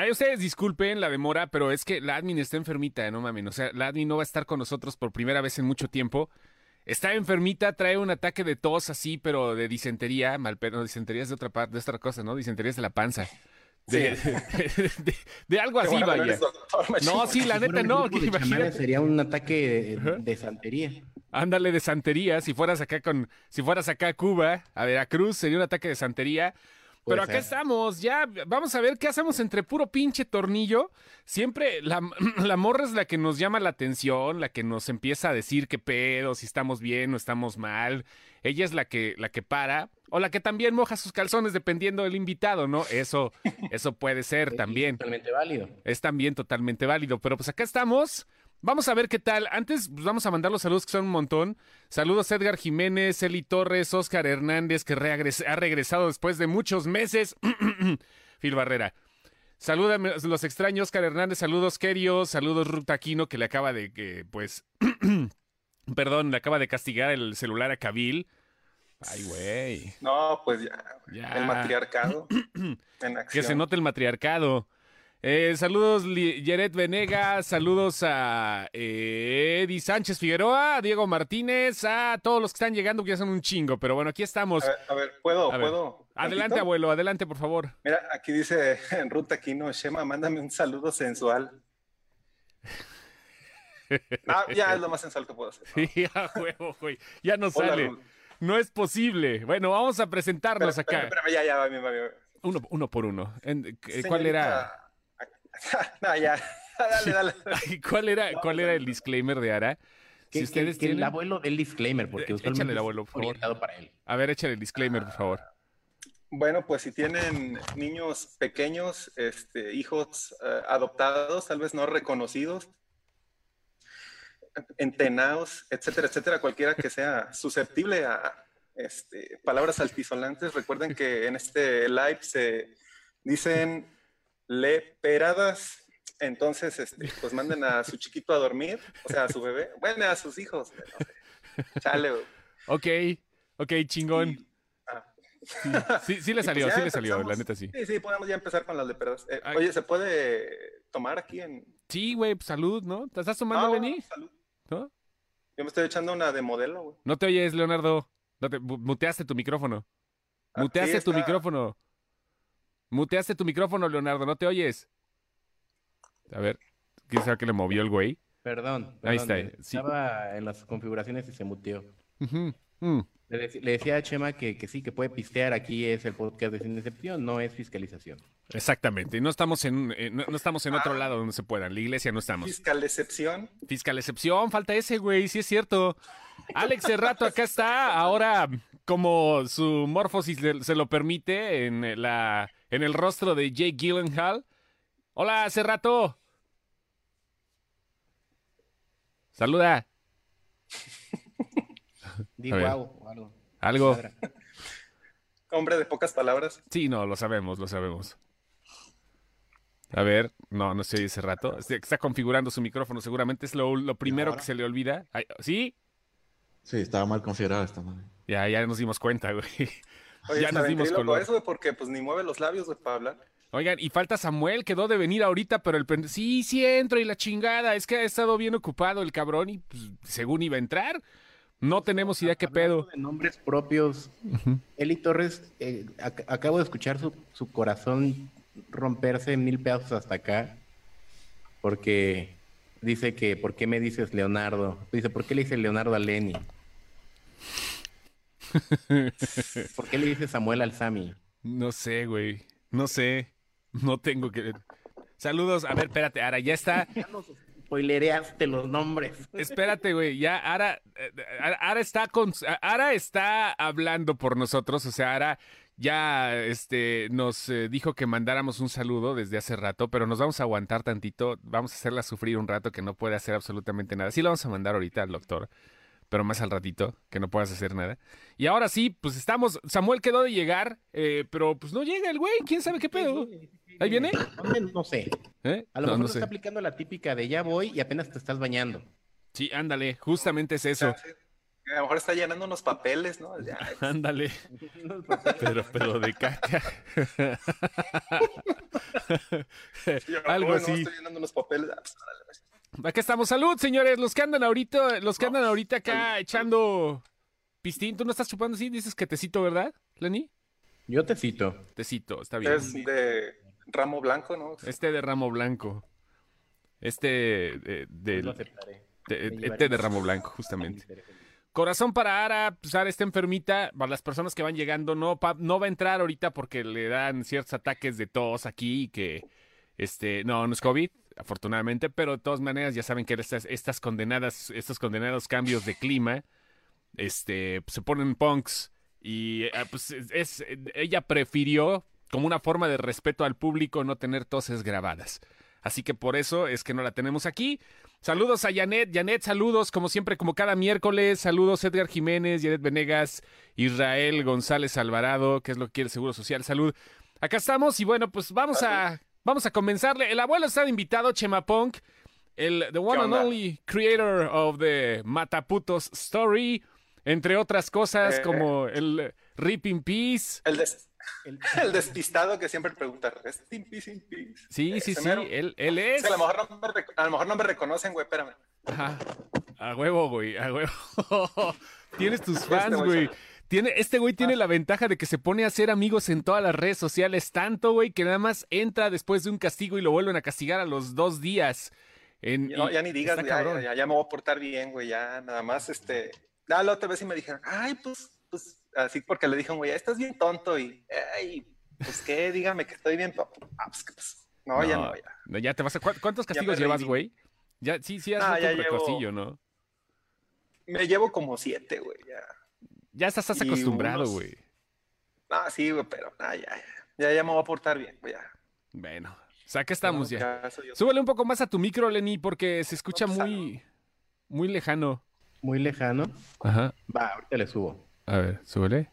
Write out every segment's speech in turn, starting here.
Ay, ustedes disculpen la demora, pero es que la admin está enfermita, no mames. O sea, la admin no va a estar con nosotros por primera vez en mucho tiempo. Está enfermita, trae un ataque de tos así, pero de disentería, mal, pero disentería es de otra parte, de otra cosa, ¿no? Disentería es de la panza. De, Sí. de- de- de algo así, vaya. No, sí, la Si neta no. sería un ataque de santería. Ándale de santería, si fueras acá con, si fueras acá a Cuba, a Veracruz, sería un ataque de santería. Pero acá ser. estamos, ya vamos a ver qué hacemos entre puro pinche tornillo. Siempre la, la morra es la que nos llama la atención, la que nos empieza a decir qué pedo, si estamos bien o estamos mal. Ella es la que, la que para, o la que también moja sus calzones dependiendo del invitado, ¿no? Eso, eso puede ser también. Es totalmente válido. Es también totalmente válido. Pero pues acá estamos. Vamos a ver qué tal. Antes pues, vamos a mandar los saludos que son un montón. Saludos a Edgar Jiménez, Eli Torres, Oscar Hernández, que reagres- ha regresado después de muchos meses. Phil Barrera. Salúdame, los extraños, Oscar Hernández. Saludos, Kerio. Saludos, Ruth Aquino, que le acaba de, que, pues, perdón, le acaba de castigar el celular a Kabil. Ay, güey. No, pues ya. Ya. El matriarcado en Que se note el matriarcado. Eh, saludos, Yeret Venegas. Saludos a eh, Eddie Sánchez Figueroa, a Diego Martínez, a todos los que están llegando, que ya son un chingo. Pero bueno, aquí estamos. A ver, a ver, ¿puedo? A ver. ¿Puedo? Adelante, abuelo, adelante, por favor. Mira, aquí dice en Ruta Aquino, Shema, mándame un saludo sensual. Ah, ya es lo más sensual que puedo hacer. Sí, a huevo, güey. Ya no Hola, sale. Ruth. No es posible. Bueno, vamos a presentarnos acá. espérame, ya, ya, va bien, va bien. Uno, uno por uno. Eh, ¿Cuál era? No, ya. Dale, dale. Ay, ¿Cuál era, cuál era el disclaimer de Ara? Que, Si ustedes que- que el tienen. abuelo del disclaimer, porque Eh, usualmente échale el es abuelo, por favor. para él. A ver, échale el disclaimer, por favor. Bueno, pues si tienen niños pequeños, este, hijos eh, adoptados, tal vez no reconocidos, entenados, etcétera, etcétera, cualquiera que sea susceptible a este, palabras altisonantes, recuerden que en este live se dicen leperadas, entonces este, pues manden a su chiquito a dormir, o sea, a su bebé, bueno, a sus hijos. no sé. Chale, güey. Ok, ok, chingón. Y- ah. Sí, sí le salió, pues ya sí le salió, la neta sí. Sí, sí, podemos ya empezar con las leperadas. Eh, oye, ¿se puede tomar aquí en...? Sí, güey, pues, salud, ¿no? ¿Te estás tomando, Ah, salud. ¿No? Yo me estoy echando una de modelo, güey. No te oyes, Leonardo. No te, mu- muteaste tu micrófono. Muteaste sí, tu micrófono. Muteaste tu micrófono, Leonardo, no te oyes. A ver, ¿quién sabe qué le movió el güey? Perdón. Ahí perdón, está, sí. Estaba en las configuraciones y se muteó. Mm. Le, dec- le decía a Chema que, que sí, que puede pistear. Aquí es el podcast de Sin Decepción, no es fiscalización. Exactamente. No estamos en, eh, no, no estamos en otro lado donde se puedan. La iglesia no estamos. Fiscal excepción. Fiscal excepción, falta ese, güey, sí es cierto. Alex Cerrato acá está, ahora como su morfosis le- se lo permite en la en el rostro de Jake Gyllenhaal. Hola, Cerrato. Saluda. Di guau o algo. Algo. Hombre de pocas palabras. Sí, no, lo sabemos, lo sabemos. A ver, no, no se oye ese rato. Está configurando su micrófono, seguramente es lo, lo primero que se le olvida. ¿Sí? Sí, estaba mal configurada esta madre. Ya, ya nos dimos cuenta, güey. Oye, ya nos dimos color. eso, güey, porque pues ni mueve los labios, güey, para hablar. Oigan, y falta Samuel, quedó de venir ahorita, pero el pende- sí, sí entro y la chingada, es que ha estado bien ocupado el cabrón y pues, según iba a entrar, no tenemos idea qué pedo. de nombres propios. Eli Torres, eh, ac- acabo de escuchar su, su corazón romperse en mil pedazos hasta acá. Porque dice que, ¿por qué me dices Leonardo? Dice, ¿por qué le dice Leonardo a Lenny? ¿Por qué le dice Samuel al Sami? No sé, güey, no sé, no tengo que... Saludos, a ver, espérate, Ara, ya está, Spoilereaste los nombres. espérate, güey, ya Ara, eh, Ara, Ara está con, Ara está hablando por nosotros, o sea, Ara ya este, nos eh, dijo que mandáramos un saludo desde hace rato, pero nos vamos a aguantar tantito, vamos a hacerla sufrir un rato que no puede hacer absolutamente nada. Sí, lo vamos a mandar ahorita al doctor, pero más al ratito, que no puedas hacer nada. Y ahora sí, pues estamos, Samuel quedó de llegar, eh, pero pues no llega el güey, quién sabe qué pedo. ¿Ahí viene? No sé. ¿Eh? A lo No, mejor no sé. está aplicando la típica de ya voy y apenas te estás bañando. Sí, ándale, justamente es eso. A lo mejor está llenando unos papeles, ¿no? Ya, Ándale. Pero, pero de caca. yo, Algo bueno, así. Estoy llenando unos papeles. Ah, pues, pues. Acá estamos. Salud, señores. Los que andan ahorita, los que andan ahorita acá echando pistín. ¿Tú no estás chupando así? Dices que tecito, ¿verdad, Lenny? Yo te cito. Tecito, está bien. Es de ramo blanco, ¿no? Este de ramo blanco. Este eh, del- Lo aceptaré. de- este de ramo blanco, justamente. Corazón para Ara, pues Ara está enfermita. Para las personas que van llegando, no, pa- no va a entrar ahorita porque le dan ciertos ataques de tos aquí y que, este, no, no es COVID, afortunadamente, pero de todas maneras ya saben que estas, estas condenadas, estos condenados cambios de clima, este, se ponen punks y eh, pues es, es- ella prefirió como una forma de respeto al público no tener toses grabadas. Así que por eso es que no la tenemos aquí. Saludos a Janet. Janet, saludos como siempre, como cada miércoles. Saludos Edgar Jiménez, Janet Venegas, Israel González Alvarado, que es lo que quiere el Seguro Social. Salud. Acá estamos y bueno, pues vamos a, vamos a comenzarle. El abuelo está invitado, Chema Punk, el the one and only creator of the Mataputos Story, entre otras cosas Eh. como el Rip in Peace. El, des- El- el despistado que siempre pregunta, ¿rest in peace, in peace? Sí, sí, Ese sí, mero. él, él es. Es que a, lo mejor no me rec- a lo mejor no me reconocen, güey, espérame. Ajá. A huevo, güey, a huevo. Tienes tus Este fans, güey güey. Tiene, este güey tiene la ventaja de que se pone a hacer amigos en todas las redes sociales, tanto, güey, que nada más entra después de un castigo y lo vuelven a castigar a los dos días. En, No, y- ya ni digas, ya, ya, ya me voy a portar bien, güey, ya nada más, este... Ah, la otra vez sí me dijeron, ay, pues, pues, así porque le dije, güey, estás bien tonto y, ay, pues, ¿qué? Dígame que estoy bien tonto. Ah, pues, que pues, no, ya no, ya. No, ya te vas a... ¿cuá- ¿Cuántos castigos llevas, güey? Ya, sí, sí, has Ah, ya un llevo- ¿no? Me llevo como siete, güey, ya. Ya estás, acostumbrado, unos- güey. Ah, sí, güey, pero, ah, ya, ya, ya, me voy a portar bien, güey. Bueno, o sea, acá estamos ya. Yo. Súbele un poco más a tu micro, Lenny, porque se escucha pues, muy, muy lejano. Muy lejano. Ajá. Va, ahorita le subo. A ver, súbele.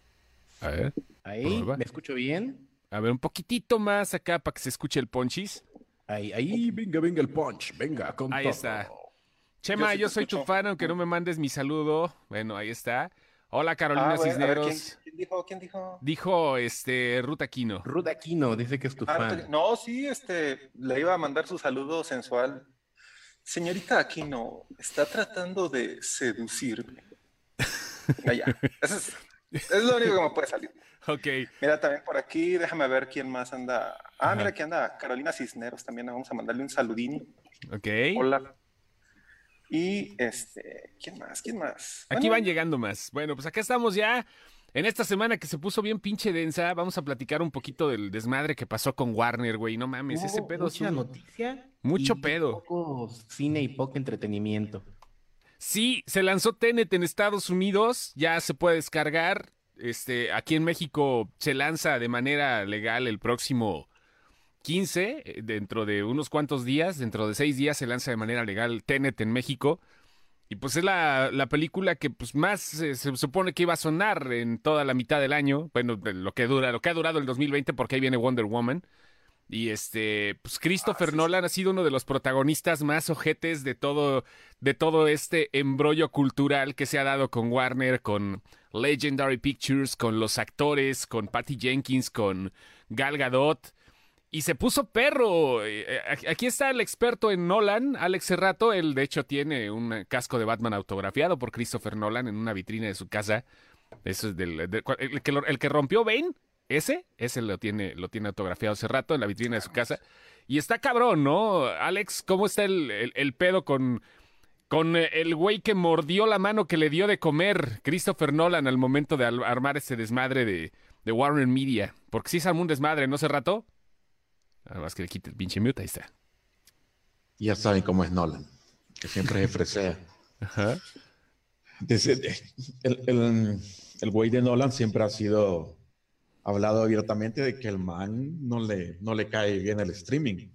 A ver. Ahí. ¿me escucho bien? A ver, un poquitito más acá para que se escuche el ponchis. Ahí, ahí, venga, venga el punch, venga, con Ahí todo. está. Chema, sí yo, soy tu fan, aunque no me mandes mi saludo. Bueno, ahí está. Hola, Carolina Ah, ver, Cisneros. ¿quién, quién dijo? ¿Quién dijo? Dijo este Ruth Aquino. Ruth Aquino dice que es tu Ah, fan. no, sí, este, le iba a mandar su saludo sensual. Señorita Aquino, está tratando de seducirme. Ya. Eso es, es lo único que me puede salir. Ok. Mira, también por aquí, déjame ver quién más anda. Ah, Ajá. mira, aquí anda Carolina Cisneros también. Vamos a mandarle un saludín. Ok. Hola. Y este, ¿quién más? ¿Quién más? Aquí Bueno, van llegando más. Bueno, pues acá estamos ya. En esta semana que se puso bien pinche densa, vamos a platicar un poquito del desmadre que pasó con Warner, güey. No mames, ese pedo es noticia. Mucho y pedo. Poco cine y poco entretenimiento. Sí, se lanzó Tenet en Estados Unidos, ya se puede descargar. Este, aquí en México se lanza de manera legal el próximo 15, eh, dentro de unos cuantos días, dentro de seis días se lanza de manera legal Tenet en México. Y pues es la, la película que pues más eh, se supone que iba a sonar en toda la mitad del año, bueno, de lo que dura, lo que ha durado el 2020 porque ahí viene Wonder Woman. Y este, pues Christopher Ah, sí, sí. Nolan ha sido uno de los protagonistas más ojetes de todo, de todo este embrollo cultural que se ha dado con Warner, con Legendary Pictures, con los actores, con Patty Jenkins, con Gal Gadot. Y se puso perro. Eh, eh, Aquí está el experto en Nolan, Alex Serrato. Él, de hecho, tiene un casco de Batman autografiado por Christopher Nolan en una vitrina de su casa. Eso es del, el, que el que rompió Bane, ese, ese lo tiene, lo tiene autografiado hace rato en la vitrina de su casa. Y está cabrón, ¿no? Alex, ¿cómo está el, el- pedo con, con eh, el güey que mordió la mano que le dio de comer Christopher Nolan al momento de armar ese desmadre de, de Warner Media? Porque sí se armó un desmadre, ¿no, Serrato? Nada más que le quite el pinche mute, ahí está. Ya saben cómo es Nolan, que siempre se fresea. Ajá. Desde- el, el, el güey de Nolan siempre ha sido hablado abiertamente de que el man no le, no le cae bien el streaming.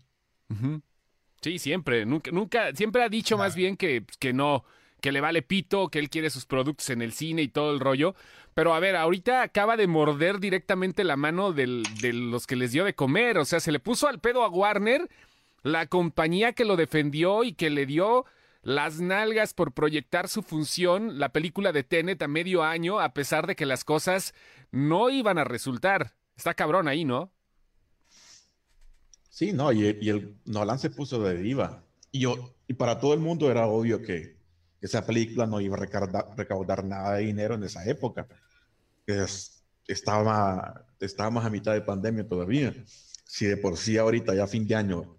Sí, siempre. Nunca, nunca, siempre ha dicho más bien que, que no, que le vale pito, que él quiere sus productos en el cine y todo el rollo. Pero a ver, ahorita acaba de morder directamente la mano del- de los que les dio de comer. O sea, se le puso al pedo a Warner, la compañía que lo defendió y que le dio las nalgas por proyectar su función, la película de Tenet a medio año, a pesar de que las cosas no iban a resultar. Está cabrón ahí, ¿no? Sí, no, y, el Nolan se puso de diva. Y, y para todo el mundo era obvio que esa película no iba a recaudar, nada de dinero en esa época. Es, estaba, estábamos a mitad de pandemia todavía. Si de por sí ahorita, ya fin de año,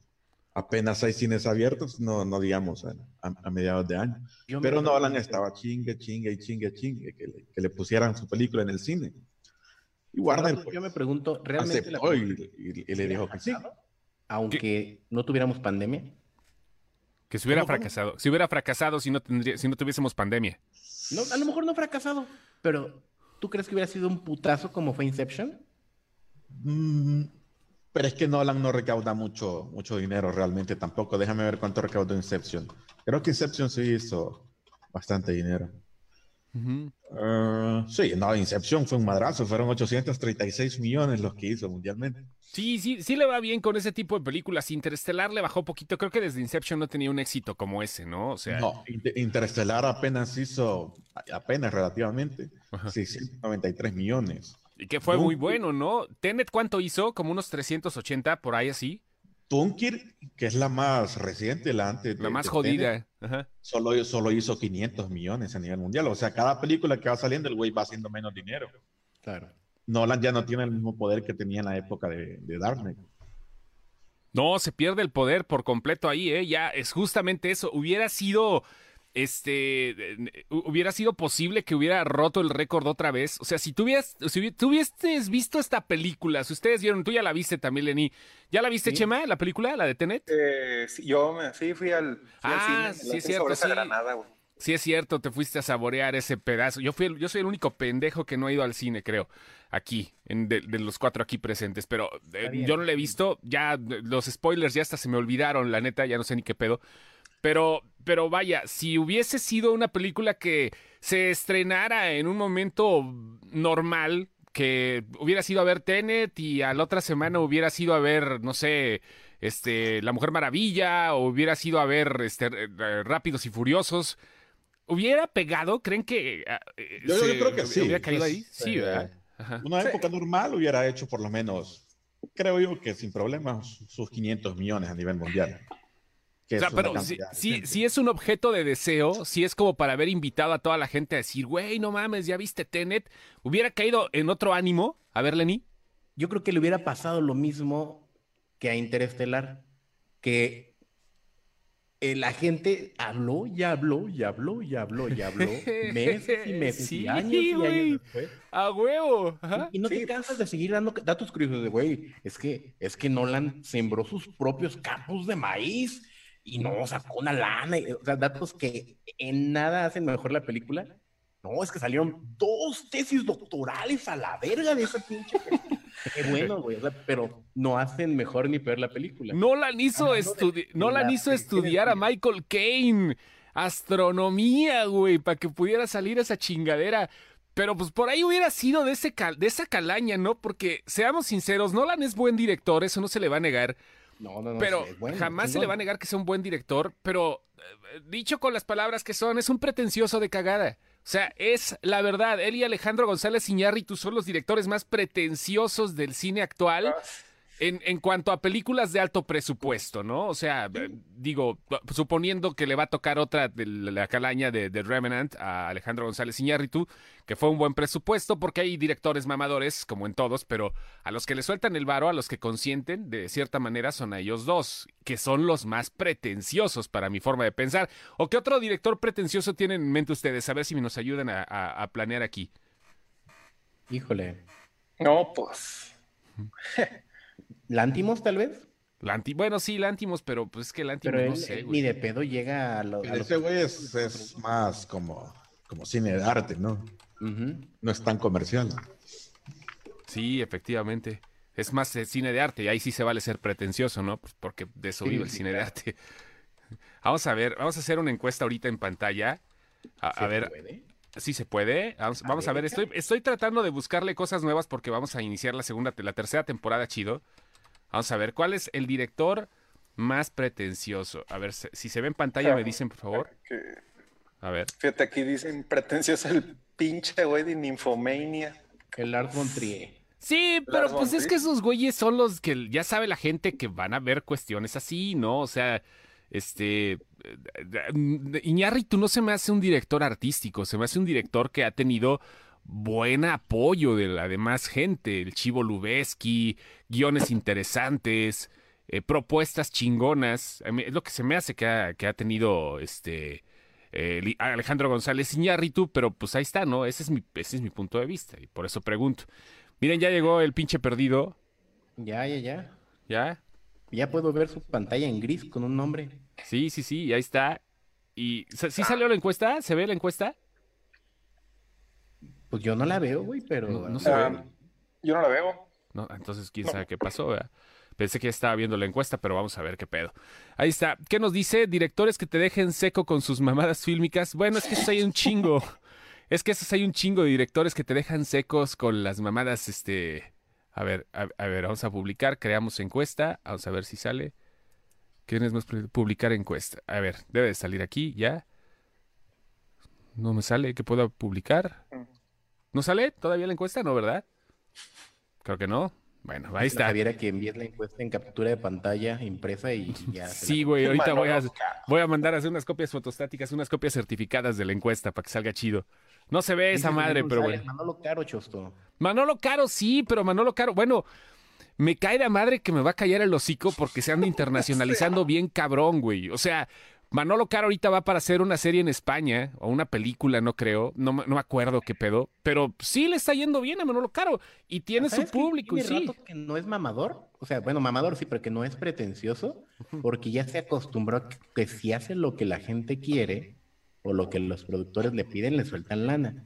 apenas hay cines abiertos, no, no digamos a, mediados de año. Pero Nolan estaba chingue, chingue y chingue, chingue, que le, que le, pusieran su película en el cine. Y Warner. yo me pregunto, ¿realmente y, le dijo que sí. Aunque no tuviéramos pandemia. Que se hubiera fracasado. Si hubiera fracasado si no, tendría, si no tuviésemos pandemia. No, a lo mejor no fracasado, pero ¿tú crees que hubiera sido un putazo como fue Inception? Mm, pero es que Nolan no recauda mucho, mucho dinero realmente tampoco. Déjame ver cuánto recaudó Inception. Creo que Inception sí hizo bastante dinero. Ah, sí, no, Inception fue un madrazo, fueron 836 millones los que hizo mundialmente. Sí, sí, sí le va bien con ese tipo de películas. Interestelar le bajó poquito, creo que desde Inception no tenía un éxito como ese, ¿no? O sea, no, Interestelar apenas hizo, apenas relativamente, sí, 193 millones. Y que fue muy bueno, ¿no? Tenet, ¿cuánto hizo? Como unos 380, por ahí así. Dunkirk, que es la más reciente, la antes. La más jodida. Solo, solo hizo 500 millones a nivel mundial. O sea, cada película que va saliendo, el güey va haciendo menos dinero. Claro. Nolan ya no tiene el mismo poder que tenía en la época de, de Dark No, se pierde el poder por completo ahí, ¿eh? Ya es justamente eso. Hubiera sido este, hubiera sido posible que hubiera roto el récord otra vez. O sea, si tú hubieras, si tú visto esta película, si ustedes vieron, tú ya la viste también, Lenny. ¿Ya la viste, Chema, la película, la de Tenet? Eh, sí, yo sí fui al, ah, sí, es cierto, sí. Sí, es cierto, te fuiste a saborear ese pedazo. Yo, fui yo soy el único pendejo que no ha ido al cine, creo, aquí, en de, los cuatro aquí presentes. Pero eh, yo no la he visto, ya los spoilers ya hasta se me olvidaron, la neta, ya no sé ni qué pedo. Pero, pero vaya, si hubiese sido una película que se estrenara en un momento normal, que hubiera sido a ver Tenet y a la otra semana hubiera sido a ver, no sé, este, La Mujer Maravilla, o hubiera sido a ver este, eh, Rápidos y Furiosos, ¿hubiera pegado? ¿Creen que ah, eh, yo, creo que sí. ¿Hubiera caído ahí? Sí, ¿verdad? Una época normal hubiera hecho por lo menos, creo yo que sin problemas, sus 500 millones a nivel mundial pero si, es un objeto de deseo, si es como para haber invitado a toda la gente a decir, güey, no mames, ya viste Tenet, hubiera caído en otro ánimo. A ver, Lenny. Yo creo que le hubiera pasado lo mismo que a Interestelar, que eh, la gente habló y habló y habló y habló y habló meses y meses y años y años después. A huevo. Y, no te cansas de seguir dando datos curiosos de, güey, es que, es que Nolan sembró sus propios campos de maíz y no sacó una lana, o sea, datos que en nada hacen mejor la película. No, es que salieron dos tesis doctorales a la verga de esa pinche. Qué bueno, güey. pero no hacen mejor ni peor la película. No la hizo, no la hizo estudiar a Michael Caine. Astronomía, güey, para que pudiera salir esa chingadera. Pero pues por ahí hubiera sido de, ese de esa calaña, ¿no? Porque seamos sinceros, Nolan es buen director, eso no se le va a negar. No, no, no. Pero jamás se le va a negar que sea un buen director, pero eh, dicho con las palabras que son, es un pretencioso de cagada. O sea, es la verdad. Él y Alejandro González Iñárritu son los directores más pretenciosos del cine actual. Ah, en, en, cuanto a películas de alto presupuesto, ¿no? O sea, eh, digo, suponiendo que le va a tocar otra de la calaña de, de Revenant a Alejandro González Iñárritu, que fue un buen presupuesto, porque hay directores mamadores, como en todos, pero a los que le sueltan el varo, a los que consienten, de cierta manera, son a ellos dos, que son los más pretenciosos para mi forma de pensar. ¿O qué otro director pretencioso tienen en mente ustedes? A ver si nos ayudan a, a planear aquí. Híjole. No, pues. ¿Lántimos, tal vez? bueno, sí, Lántimos, pero pues es que Lántimos no sé, Ni de pedo llega a, lo, Ese güey es, más como, como cine de arte, ¿no? No es tan comercial. Sí, efectivamente. Es más eh, cine de arte y ahí sí se vale ser pretencioso, ¿no? Pues porque de eso vive el cine de arte. Vamos a ver, vamos a hacer una encuesta ahorita en pantalla. A, ver. Puede? Sí se puede. Vamos, a, ver, estoy, estoy tratando de buscarle cosas nuevas porque vamos a iniciar la segunda, la tercera temporada chido. Vamos a ver, ¿cuál es el director más pretencioso. A ver, si se ve en pantalla, me dicen, por favor. A ver. Fíjate, aquí dicen pretencioso el pinche güey de Nymphomania. El Lars von Trier. Sí, pero Lars pues es que esos güeyes son los que ya sabe la gente que van a ver cuestiones así, ¿no? O sea, este. eh, Iñárritu no se me hace un director artístico, se me hace un director que ha tenido buen apoyo de la demás gente. El Chivo Lubeski, guiones interesantes, eh, propuestas chingonas. Es lo que se me hace que ha, que ha tenido este. eh, Li- Alejandro González Iñárritu, pero pues ahí está, ¿no? Ese es mi, ese es mi punto de vista y por eso pregunto. Miren, ya llegó el pinche perdido. Ya, ya, ya. ¿Ya? Ya puedo ver su pantalla en gris con un nombre. Sí, sí, sí, ahí está. ¿Y ¿sí sí salió la encuesta? ¿Se ve la encuesta? Pues yo no la veo, güey, pero. No- no se Ah, ve. yo no la veo. No, entonces quién sabe qué pasó, ¿verdad? Pensé que ya estaba viendo la encuesta, pero vamos a ver qué pedo. Ahí está. ¿Qué nos dice? Directores que te dejen seco con sus mamadas fílmicas. Bueno, es que esos hay un chingo. Es que esos hay un chingo de directores que te dejan secos con las mamadas, este... A ver, a, a ver, vamos a publicar, creamos encuesta, vamos a ver si sale. ¿Quién es más publicar encuesta? A ver, debe de salir aquí, ¿ya? No me sale que pueda publicar. ¿No sale todavía la encuesta? No, ¿verdad? Creo que no. Bueno, ahí está. Javiera que envíes la encuesta en captura de pantalla impresa y ya. Sí, güey, ahorita voy a, Manolo, voy a mandar a hacer unas copias fotostáticas, unas copias certificadas de la encuesta para que salga chido. No se ve esa madre, pero bueno. Manolo Caro, Chosto. Manolo Caro, sí, pero Manolo Caro, bueno, me cae la madre que me va a callar el hocico porque se anda internacionalizando bien cabrón, güey. O sea, Manolo Caro ahorita va para hacer una serie en España, o una película, no creo, no, me- no me acuerdo qué pedo, pero sí le está yendo bien a Manolo Caro y tiene su ¿Sabes qué? público y Tiene sí. rato que no es mamador. O sea, bueno, mamador sí, pero que no es pretencioso, porque ya se acostumbró a que, si hace lo que la gente quiere o lo que los productores le piden, le sueltan lana.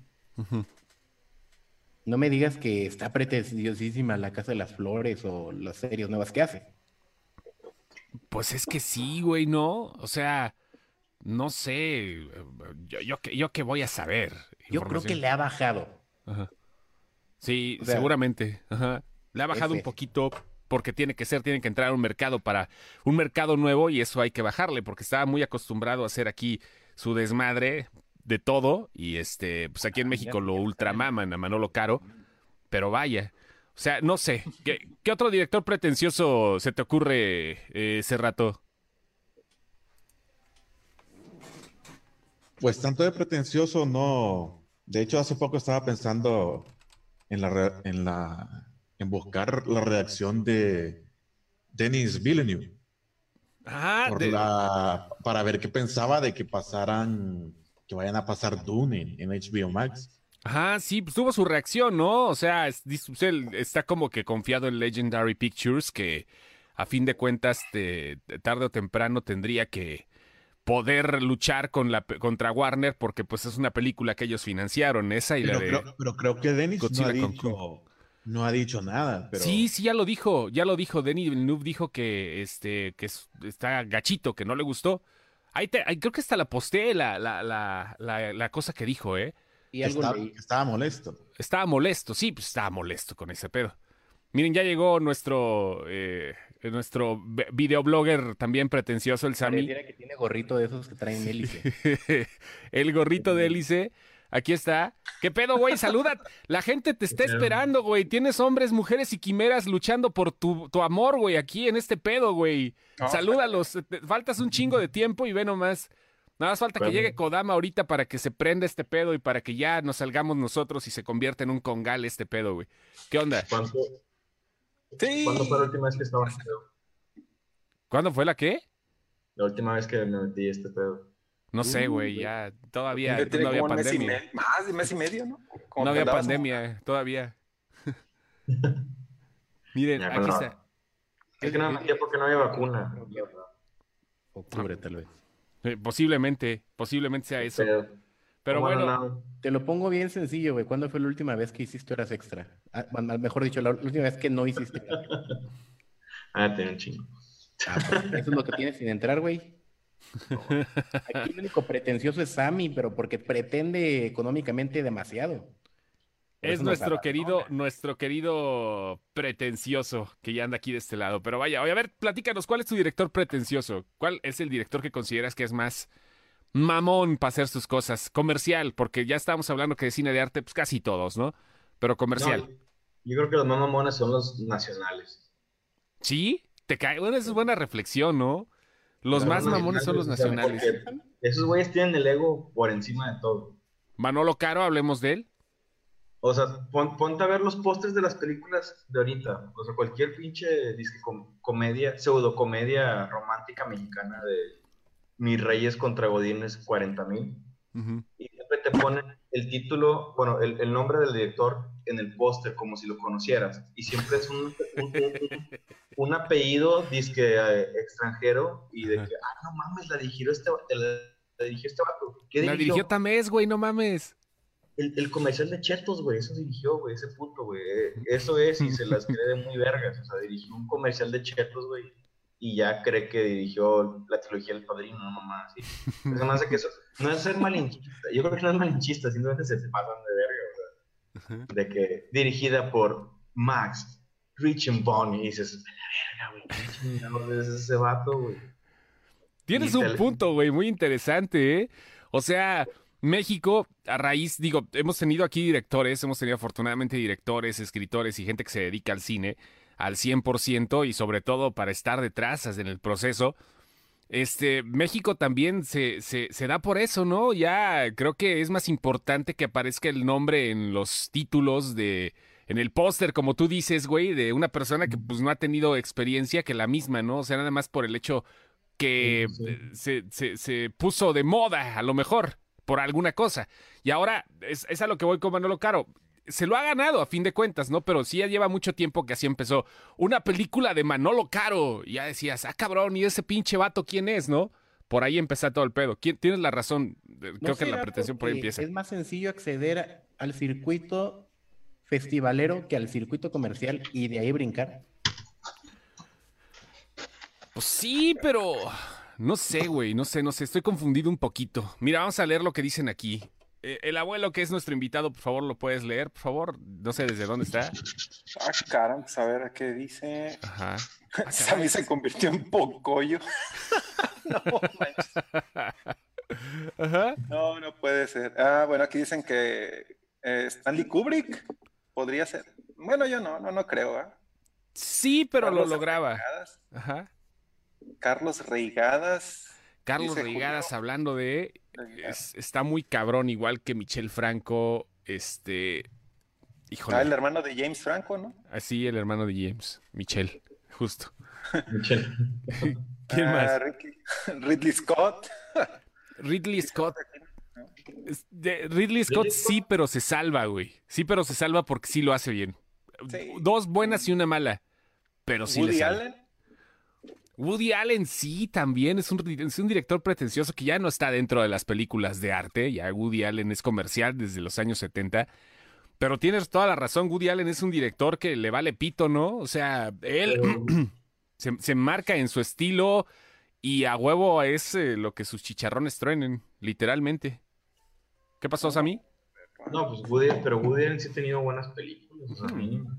No me digas que está pretenciosísima La Casa de las Flores o las series nuevas que hace. Pues es que sí, güey, ¿no? O sea, no sé. Yo, yo, yo qué voy a saber. Yo creo que le ha bajado. Ajá. Sí, O sea, seguramente. Ajá. Le ha bajado un poquito porque tiene que ser, tiene que entrar a un mercado para un mercado nuevo y eso hay que bajarle porque estaba muy acostumbrado a hacer aquí su desmadre de todo y este, pues aquí en México lo ultramaman a Manolo Caro, pero vaya. O sea, no sé. ¿Qué, qué otro director pretencioso se te ocurre eh, ese rato? Pues tanto de pretencioso no. De hecho, hace poco estaba pensando en la en la en buscar la reacción de Denis Villeneuve Ah, por de- la- para ver qué pensaba de que pasaran, que vayan a pasar Dune en, en HBO Max. Ajá, sí, pues tuvo su reacción, ¿no? O sea, es- pues, él está como que confiado en Legendary Pictures, que a fin de cuentas, te- tarde o temprano tendría que poder luchar con la, contra Warner, porque pues es una película que ellos financiaron, esa y Pero la de... creo, pero creo que Denis no ha, dicho, no ha dicho nada. Pero Sí, sí, ya lo dijo, ya lo dijo. Denis Villeneuve dijo que, este, que es- está gachito, que no le gustó. Ahí te, ahí creo que hasta la posté la, la, la, la, la cosa que dijo, ¿eh? Y algo estaba, molesto. Estaba molesto, sí, pues estaba molesto con ese pedo. Miren, ya llegó nuestro eh, nuestro videoblogger también pretencioso, el Sammy. Que tiene gorrito de esos que traen hélice. el gorrito de hélice. Aquí está. ¿Qué pedo, güey? Saluda. La gente te está esperando, güey. Tienes hombres, mujeres y quimeras luchando por tu, tu amor, güey, aquí en este pedo, güey. Salúdalos. Te- Faltas un chingo de tiempo y ve nomás. Nada más falta que Bueno. llegue Kodama ahorita para que se prenda este pedo y para que ya nos salgamos nosotros y se convierta en un congal este pedo, güey. ¿Qué onda? ¿Cuándo, Sí. cuándo fue la última vez que estaba en este pedo? ¿Cuándo fue la qué? La última vez que me metí este pedo. No sé, güey, ya todavía no había como un mes y pandemia. medio, más de mes y medio, ¿no? Como No había pandemia todavía. Miren, Ya, aquí no. está. Es que no me metía porque no había vacuna. Octubre, tal vez. Eh, posiblemente, posiblemente sea eso. Pero, Pero bueno, bueno, no. Te lo pongo bien sencillo, güey. ¿Cuándo fue la última vez que hiciste horas extra? Ah, mejor dicho, la última vez que no hiciste. Ah, tenía un chingo. Ah, pues, eso es lo que tienes sin entrar, güey. Aquí el único pretencioso es Sammy, pero porque pretende económicamente demasiado. Es nuestro querido, nuestro querido pretencioso que ya anda aquí de este lado. Pero vaya, oye, a ver, platícanos, ¿cuál es tu director pretencioso? ¿Cuál es el director que consideras que es más mamón para hacer sus cosas? Comercial, porque ya estábamos hablando que de cine de arte, pues casi todos, ¿no? Pero comercial. No, yo creo que los más mamones son los nacionales. ¿Sí? ¿Te cae? Bueno, esa es buena reflexión, ¿no? Los más mamones son los nacionales. Esos güeyes tienen el ego por encima de todo. Manolo Caro, hablemos de él. O sea, pon- ponte a ver los pósters de las películas de ahorita. O sea, cualquier pinche disque com- comedia, pseudo comedia romántica mexicana de Mis Reyes contra Godines 40 mil. Y siempre te ponen el título, bueno, el, el nombre del director en el póster como si lo conocieras. Y siempre es un, un, un- un apellido disque eh, extranjero y de Ajá. que, ah, no mames, la dirigió este, la, la dirigió este vato. ¿Qué La dirigió Tamés, güey, no mames. El, el comercial de Chetos, güey, eso dirigió, güey, ese puto, güey. Eh, Eso es, y se las cree de muy vergas. O sea, dirigió un comercial de Chetos, güey, y ya cree que dirigió la trilogía del padrino, no mamá, así. Eso me hace que eso, no es ser malinchista, yo creo que no es malinchista, simplemente se pasan de verga, o sea, de que dirigida por Max Richenbon, y dices, "A la verga, güey, es ese vato, güey. Tienes Y un te- punto, güey, muy interesante, ¿eh? O sea, México, a raíz, digo, hemos tenido aquí directores, hemos tenido afortunadamente directores, escritores y gente que se dedica al cine al 100% y sobre todo para estar detrás en el proceso. Este, México también se, se, se da por eso, ¿no? Ya creo que es más importante que aparezca el nombre en los títulos de, en el póster, como tú dices, güey, de una persona que pues no ha tenido experiencia que la misma, ¿no? O sea, nada más por el hecho que Sí, sí. eh, se, se, se puso de moda, a lo mejor, por alguna cosa. Y ahora, es, es a lo que voy con Manolo Caro. Se lo ha ganado a fin de cuentas, ¿no? Pero sí ya lleva mucho tiempo que así empezó. Una película de Manolo Caro. Y ya decías, ah, cabrón, ¿y ese pinche vato quién es, no? Por ahí empezó todo el pedo. ¿Quién- Tienes la razón. ¿No Creo que la pretensión por ahí empieza. Es más sencillo acceder al circuito festivalero que al circuito comercial y de ahí brincar. Pues sí, pero no sé, güey, no sé, no sé, estoy confundido un poquito. Mira, vamos a leer lo que dicen aquí. Eh, el abuelo que es nuestro invitado, por favor, lo puedes leer, por favor. No sé desde dónde está. Ah, caramba, a ver qué dice. Ajá. Sammy se convirtió en pocoyo. no. Ajá. no, no puede ser. Ah, bueno, aquí dicen que eh, Stanley Kubrick podría ser. Bueno, yo no, no, no creo. ¿ah? Sí, pero lo lograba. Ajá. Carlos Reigadas. Carlos Reigadas Julio. hablando de es- está muy cabrón, igual que Michel Franco, este, híjole, Ah, el hermano de James Franco, ¿no? así el hermano de James, Michel, justo. Michelle. ¿Quién Ah, más? Ricky- Ridley Scott. Ridley Scott. De- Ridley Scott sí, pero se salva, güey. Sí, pero se salva porque sí lo hace bien. Sí. Dos buenas y una mala. Pero sí le salva. Allen. Woody Allen sí también es un, es un director pretencioso que ya no está dentro de las películas de arte. Ya Woody Allen es comercial desde los años 70. Pero tienes toda la razón, Woody Allen es un director que le vale pito, ¿no? O sea, él se, se marca en su estilo y a huevo es eh, lo que sus chicharrones truenen, literalmente. ¿Qué pasó, Sammy? No, pues Woody, pero Woody Allen sí ha tenido buenas películas, o sea, mínimo.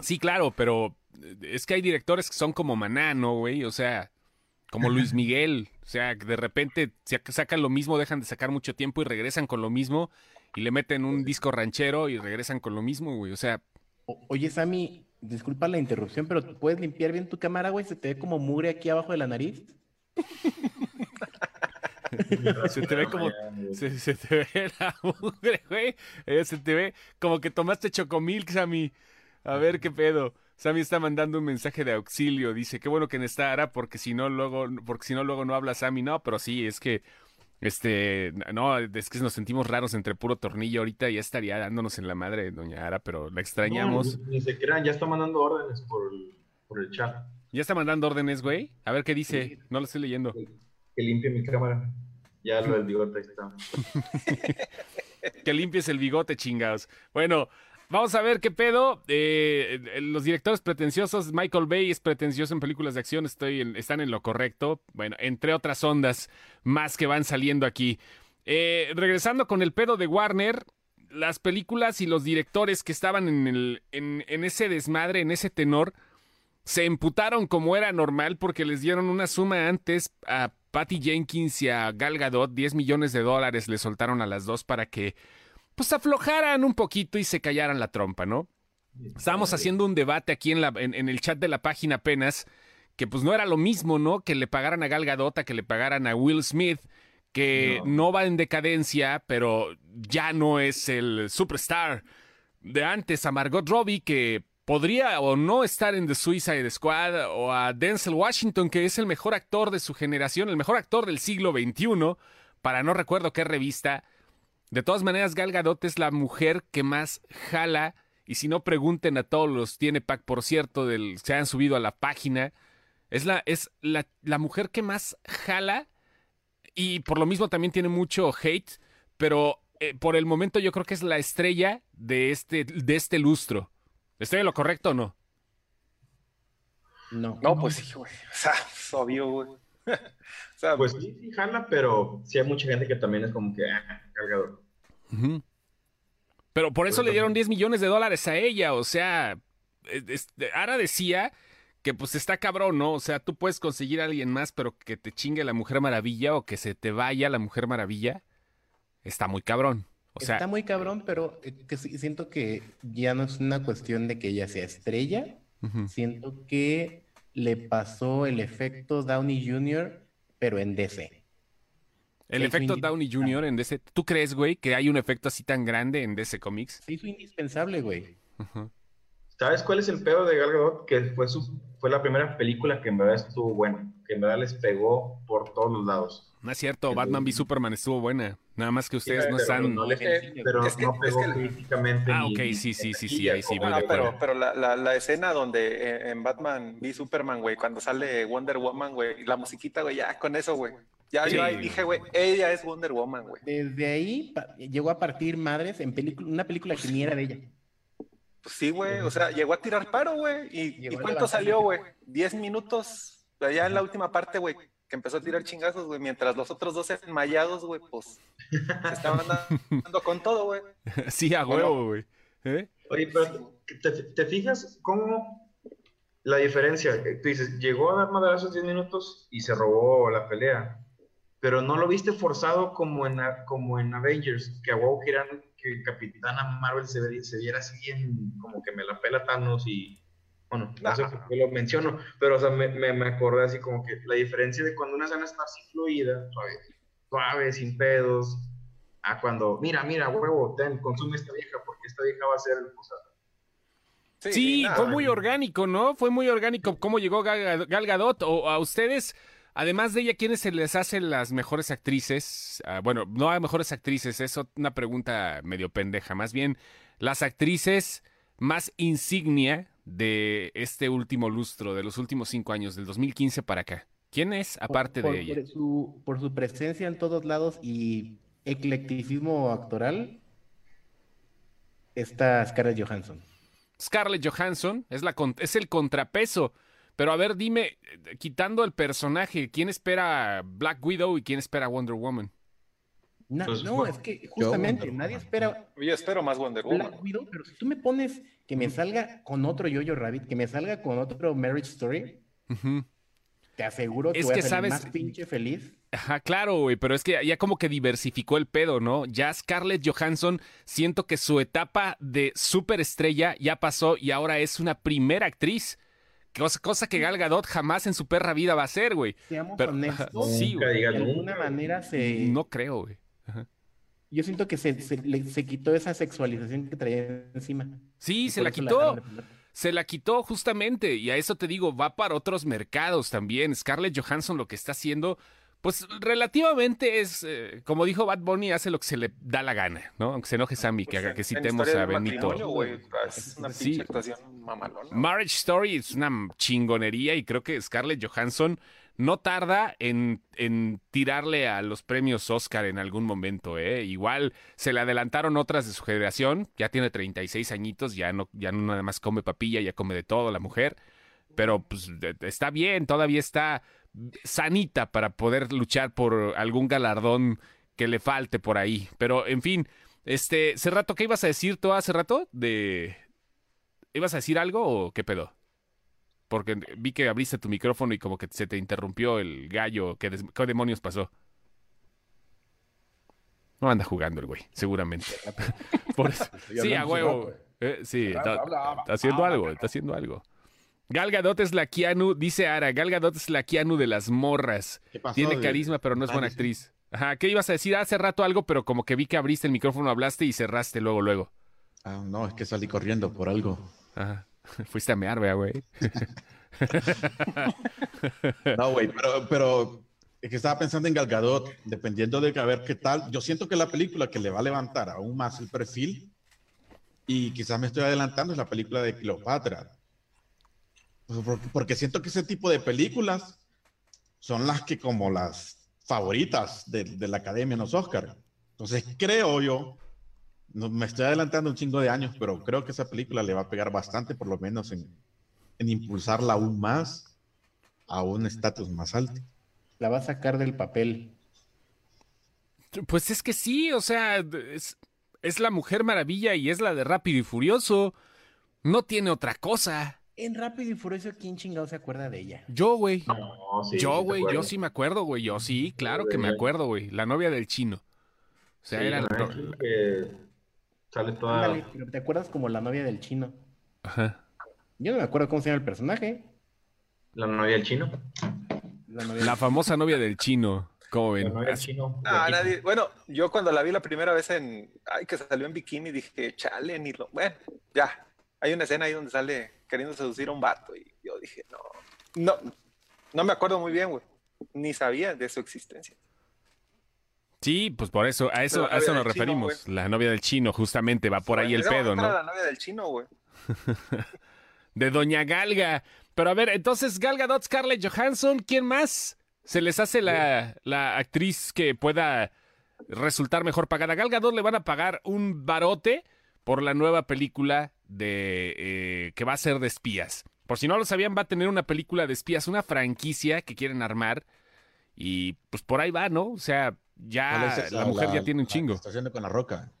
Sí, claro, pero es que hay directores que son como Maná, ¿no, güey? O sea, como Luis Miguel. O sea, que de repente sa- sacan lo mismo, dejan de sacar mucho tiempo y regresan con lo mismo y le meten un disco ranchero y regresan con lo mismo, güey. O sea, O- oye, Sammy, disculpa la interrupción, pero ¿tú ¿puedes limpiar bien tu cámara, güey? ¿Se te ve como mugre aquí abajo de la nariz? se te ve como... Se, se te ve la mugre, güey. Eh, se te ve como que tomaste chocomilk, Sammy. A ver qué pedo. Sammy está mandando un mensaje de auxilio. Dice, qué bueno que no está Ara, porque si no, luego, porque si no, luego no habla Sammy. No, pero sí, es que, este, no, es que nos sentimos raros entre puro tornillo. Ahorita ya estaría dándonos en la madre, doña Ara, pero la extrañamos. No, ni, ni se crean, ya está mandando órdenes por el, por el chat. ¿Ya está mandando órdenes, güey? A ver qué dice. No lo estoy leyendo. Que limpie mi cámara. Ya lo del bigote está. Que limpies el bigote, chingados. Bueno, vamos a ver qué pedo. Eh, eh, los directores pretenciosos, Michael Bay es pretencioso en películas de acción, estoy en- están en lo correcto. Bueno, entre otras ondas más que van saliendo aquí. Eh, regresando con el pedo de Warner, las películas y los directores que estaban en, el, en, en ese desmadre, en ese tenor, se emputaron como era normal porque les dieron una suma antes a Patty Jenkins y a Gal Gadot, 10 millones de dólares le soltaron a las dos para que pues aflojaran un poquito y se callaran la trompa, ¿no? Estábamos haciendo un debate aquí en, la, en, el chat de la página apenas, que pues no era lo mismo, ¿no? Que le pagaran a Gal Gadot, a que le pagaran a Will Smith, que no. va en decadencia, pero ya no es el superstar de antes, a Margot Robbie, que podría o no estar en The Suicide Squad, o a Denzel Washington, que es el mejor actor de su generación, el mejor actor del siglo XXI, para no recuerdo qué revista. De todas maneras, Gal Gadot es la mujer que más jala y si no, pregunten a todos los tiene pack, por cierto, del, se han subido a la página. Es la, es la, la mujer que más jala y por lo mismo también tiene mucho hate, pero eh, por el momento yo creo que es la estrella de este, de este lustro. ¿Estoy en lo correcto o no? No. No, pues sí, güey. O sea, es obvio, güey. o sea, pues sí, sí, jala, pero sí hay mucha gente que también es como que ah, cargador. Pero por eso le dieron 10 millones de dólares a ella. O sea, Ara decía que pues está cabrón, ¿no? O sea, tú puedes conseguir a alguien más, pero que te chingue la Mujer Maravilla o que se te vaya la Mujer Maravilla, está muy cabrón. O sea, está muy cabrón, pero eh, que siento que ya no es una cuestión de que ella sea estrella. Siento que le pasó el efecto Downey Jr., pero en DC. El efecto Downey Jr. en DC. ¿Tú crees, güey, que hay un efecto así tan grande en DC Comics? Sí, fue indispensable, güey. ¿Sabes cuál es el pedo de Gal Gadot? Que fue, su, fue la primera película que en verdad estuvo buena. Que en verdad les pegó por todos los lados. No es cierto, Batman v Superman estuvo buena. Nada más que ustedes no están. No, pero no pegó críticamente. Ah, ok, sí, sí, sí, sí, ahí sí. pero pero la, la, la, escena donde eh, en Batman v Superman, güey, cuando sale Wonder Woman, güey, la musiquita, güey, ya con eso, güey. Ya yo ahí dije, güey, ella es Wonder Woman, güey. Desde ahí llegó a partir madres en una película que ni era de ella. Pues sí, güey, o sea, llegó a tirar paro, güey. ¿Y, ¿y cuánto salió, güey? Diez minutos, allá en la última parte, güey, que empezó a tirar chingazos, güey, mientras los otros dos enmayados, güey, pues estaban andando con todo, güey. Sí, a huevo, güey. ¿Eh? Oye, pero ¿te, ¿te, fijas cómo la diferencia? Tú dices, llegó a dar madrazos 10 minutos y se robó la pelea pero no lo viste forzado como en, como en Avengers, que a huevo querían que Capitana Marvel se, se viera así en, como que me la pela Thanos y, bueno, no sé por qué lo menciono, pero o sea, me, me, acordé así como que la diferencia de cuando una escena está así fluida, suave, suave, sin pedos, a cuando, mira, mira, huevo, ten, consume esta vieja, porque esta vieja va a ser el Sí, sí fue muy orgánico, ¿no? Fue muy orgánico cómo llegó Gal, Gal Gadot, o a ustedes Además de ella, ¿quiénes se les hacen las mejores actrices? Ah, bueno, no hay mejores actrices, es una pregunta medio pendeja. Más bien, las actrices más insignia de este último lustro, de los últimos cinco años, del 2015 para acá. ¿Quién es, aparte de ella? Por su, por su presencia en todos lados y eclecticismo actoral, está Scarlett Johansson. Scarlett Johansson es, la, es el contrapeso pero a ver, dime, quitando el personaje, ¿quién espera Black Widow y quién espera Wonder Woman? No, pues, no es que justamente nadie espera. Yo espero más Wonder Woman. Black Widow, pero si tú me pones que me salga con otro Jojo Rabbit, que me salga con otro Marriage Story, te aseguro que es voy que a sabes... más pinche feliz. Ajá, claro, güey, pero es que ya como que diversificó el pedo, ¿no? Ya Scarlett Johansson, siento que su etapa de superestrella ya pasó y ahora es una primera actriz. Cosa, que Gal Gadot jamás en su perra vida va a hacer, güey. Seamos honestos. Sí, güey. De alguna manera se... No creo, güey. Yo siento que se, se, quitó esa sexualización que traía encima. Sí, se la quitó. se la quitó justamente. Y a eso te digo, va para otros mercados también. Scarlett Johansson lo que está haciendo pues relativamente es, eh, como dijo Bad Bunny, hace lo que se le da la gana, ¿no? Aunque se enoje Sammy, que, pues haga, que citemos a Benito. es una sí. actuación Marriage Story es una chingonería y creo que Scarlett Johansson no tarda en, en, tirarle a los premios Oscar en algún momento, ¿eh? Igual se le adelantaron otras de su generación, ya tiene 36 añitos, ya no, ya no nada más come papilla, ya come de todo la mujer, pero pues está bien, todavía está sanita para poder luchar por algún galardón que le falte por ahí. Pero, en fin, Este, hace rato, ¿qué ibas a decir tú hace rato? De. ¿Ibas a decir algo o qué pedo? Porque vi que abriste tu micrófono y como que se te interrumpió el gallo. ¿Qué, des- qué demonios pasó? No anda jugando el güey, seguramente. Por eso- Sí, a huevo. Eh, sí, está, está haciendo algo, está haciendo algo. Gal Gadot es la Keanu, dice Ara, Gal Gadot es la Keanu de las morras. ¿Qué pasó? Tiene carisma, pero no es buena Ah, dice- actriz. Ajá, ¿qué ibas a decir? Hace rato algo, pero como que vi que abriste el micrófono, hablaste y cerraste luego, luego. Ah, no, es que salí corriendo por algo. Ajá. Fuiste a mear, vea, güey. No, güey, pero, pero es que estaba pensando en Gal Gadot, dependiendo de que a ver qué tal. Yo siento que la película que le va a levantar aún más el perfil, y quizás me estoy adelantando, es la película de Cleopatra. Pues, porque siento que ese tipo de películas son las que como las favoritas de, de la academia en los Oscars. Entonces creo yo, no, me estoy adelantando un chingo de años, pero creo que esa película le va a pegar bastante, por lo menos en, en impulsarla aún más a un estatus más alto. La va a sacar del papel. Pues es que sí, o sea, es, es la Mujer Maravilla y es la de Rápido y Furioso. No tiene otra cosa. En Rápido y Furioso, ¿quién chingado se acuerda de ella? Yo, güey. No, sí, yo, güey, yo sí me acuerdo, güey. Yo sí, claro que me acuerdo, güey. La novia del chino. O sea, Sí, era... es que sale toda. Pero ¿te acuerdas como la novia del chino? Ajá. Yo no me acuerdo cómo se llama el personaje. La novia del chino. La novia La famosa novia del chino. ¿Cómo La ven? novia del chino. Ah, nadie. Bueno, yo cuando la vi la primera vez en. Ay, que salió en bikini, dije, chale, ni lo. Bueno, ya. Hay una escena ahí donde sale queriendo seducir a un vato. Y yo dije, no. No, no me acuerdo muy bien, güey. Ni sabía de su existencia. Sí, pues por eso, a eso, a eso nos chino, referimos. la novia del chino, justamente, va por ahí el pedo, ¿no? la novia del chino, güey. De Doña Galga. Pero a ver, entonces Gal Gadot, Scarlett Johansson, ¿quién más? ¿Se les hace la, la actriz que pueda resultar mejor pagada? A Gal Gadot le van a pagar un barote por la nueva película de eh, que va a ser de espías. Por si no lo sabían, va a tener una película de espías, una franquicia que quieren armar. Y pues por ahí va, ¿no? O sea, ¿Cuál ya es esa? la mujer ya tiene un chingo. Está haciendo con la roca.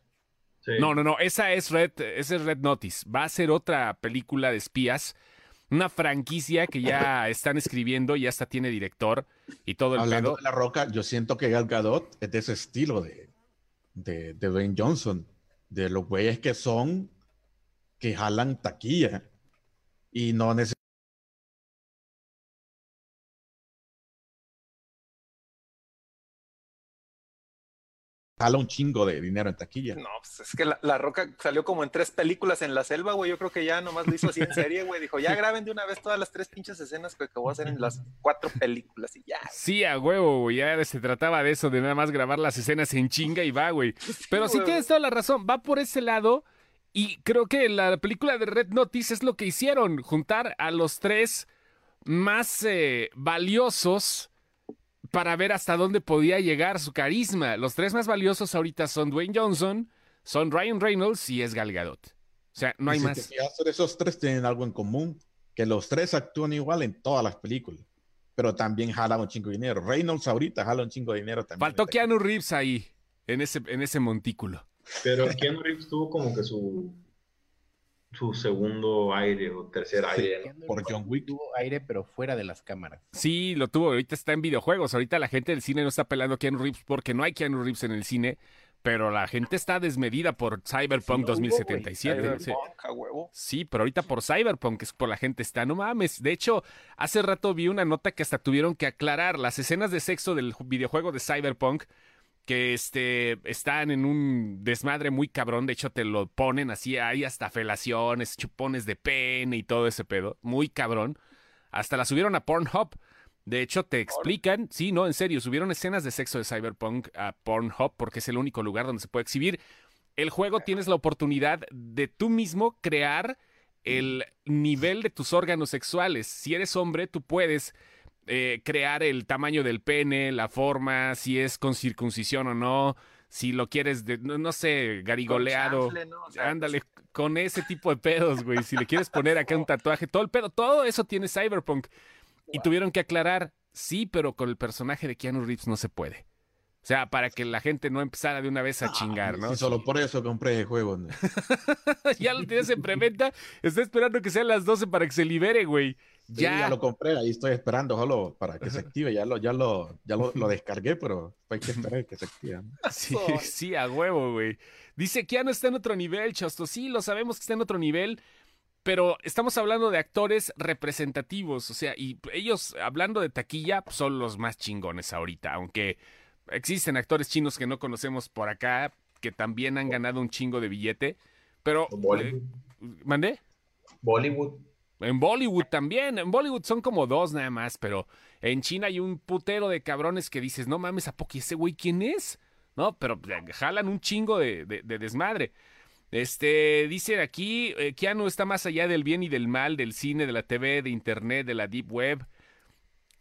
Sí. No, no, no, esa es Red, esa es Red Notice. Va a ser otra película de espías, una franquicia que ya están escribiendo, ya hasta tiene director y todo el Hablando pedo. de la roca, yo siento que Gal Gadot es de ese estilo de, de, de Dwayne Johnson, de los güeyes que son, que jalan taquilla y no necesariamente. Jala un chingo de dinero en taquilla. No, pues es que la, la Roca salió como en tres películas en la selva, güey. Yo creo que ya nomás lo hizo así en serie, güey. Dijo, ya graben de una vez todas las tres pinches escenas que, voy a hacer en las cuatro películas y ya. Sí, a huevo, güey. Ya se trataba de eso, de nada más grabar las escenas en chinga y va, güey. Pero sí güey. tienes toda la razón, va por ese lado. Y creo que la película de Red Notice es lo que hicieron, juntar a los tres más eh, valiosos para ver hasta dónde podía llegar su carisma. Los tres más valiosos ahorita son Dwayne Johnson, son Ryan Reynolds y es Gal Gadot. O sea, no hay si más. te fijas, esos tres tienen algo en común, que los tres actúan igual en todas las películas, pero también jalan un chingo de dinero. Reynolds ahorita jala un chingo de dinero también. Faltó Keanu Reeves ahí, en ese, en ese montículo. Pero Keanu Reeves tuvo como que su su segundo aire o tercer aire. ¿no? por John Wick. Tuvo aire, pero fuera de las cámaras. Sí, lo tuvo. Ahorita está en videojuegos. Ahorita la gente del cine no está pelando a Keanu Reeves porque no hay Keanu Reeves en el cine. Pero la gente está desmedida por Cyberpunk Sí, hubo, 2077. Cyberpunk, Sí. a huevo. Sí, pero ahorita por Cyberpunk es por la gente está, no mames. De hecho, hace rato vi una nota que hasta tuvieron que aclarar las escenas de sexo del ju- videojuego de Cyberpunk que este están en un desmadre muy cabrón, de hecho te lo ponen así, hay hasta felaciones, chupones de pene y todo ese pedo, muy cabrón. Hasta la subieron a Pornhub. De hecho, te explican, sí, no, en serio, subieron escenas de sexo de Cyberpunk a Pornhub porque es el único lugar donde se puede exhibir. El juego tienes la oportunidad de tú mismo crear el nivel de tus órganos sexuales. Si eres hombre, tú puedes eh, crear el tamaño del pene, la forma, si es con circuncisión o no, si lo quieres, de, no, no sé, garigoleado. Con chanfle, ¿no? O sea, Ándale, con ese tipo de pedos, güey. Si le quieres poner acá un tatuaje, todo el pedo, todo eso tiene Cyberpunk. Y tuvieron que aclarar, sí, pero con el personaje de Keanu Reeves no se puede. O sea, para que la gente no empezara de una vez a chingar, ¿no? Sí, solo por eso compré el juego. ¿no? ya lo tienes en preventa. Está esperando que sean las 12 para que se libere, güey. Sí, Ya. ya lo compré, ahí estoy esperando solo para que se active. Ya lo, ya lo, ya lo, lo descargué, pero hay que esperar que se active. ¿no? Sí, sí, a huevo, güey. Dice que ya no está en otro nivel, Chosto. Sí, lo sabemos que está en otro nivel, pero estamos hablando de actores representativos. O sea, y ellos, hablando de taquilla, son los más chingones ahorita. Aunque existen actores chinos que no conocemos por acá, que también han ganado un chingo de billete. Pero. Bollywood. eh, ¿Mandé? Bollywood. En Bollywood también. En Bollywood son como dos nada más, pero en China hay un putero de cabrones que dices, no mames, ¿a poco ¿y ese güey quién es? ¿No? Pero eh, jalan un chingo de, de- de desmadre. Este, dice aquí, eh, Keanu está más allá del bien y del mal, del cine, de la TV, de internet, de la deep web.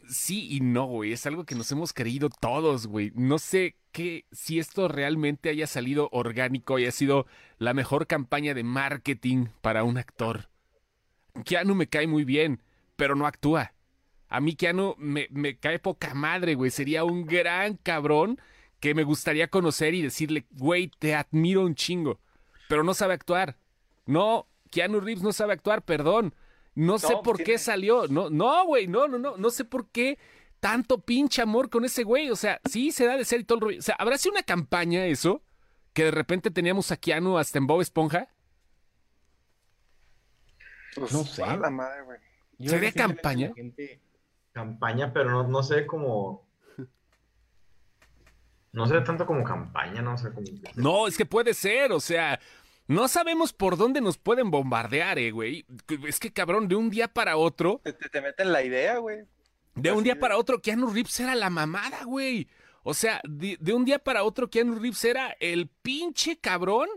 Sí y no, güey. Es algo que nos hemos creído todos, güey. No sé qué, si esto realmente haya salido orgánico, haya sido la mejor campaña de marketing para un actor. Keanu me cae muy bien, pero no actúa. A mí Keanu me, me cae poca madre, güey. Sería un gran cabrón que me gustaría conocer y decirle, güey, te admiro un chingo. Pero no sabe actuar. No, Keanu Reeves no sabe actuar, perdón. No sé por qué salió. No, no, güey, no, no, no. No sé por qué tanto pinche amor con ese güey. O sea, sí se da de ser y todo el rollo. O sea, ¿habrá sido una campaña eso? Que de repente teníamos a Keanu hasta en Bob Esponja. Pues, No sé. a la madre, güey. Yo ¿Sería campaña? gente- Campaña, pero no, no sé cómo. No sé tanto como campaña, no sé cómo. No, es que puede ser, o sea, no sabemos por dónde nos pueden bombardear, eh, güey. Es que cabrón, de un día para otro, Te, te, te meten la idea, güey. de un Así día de- para otro, Keanu Reeves era la mamada, güey. O sea, de, de un día para otro, Keanu Reeves era el pinche cabrón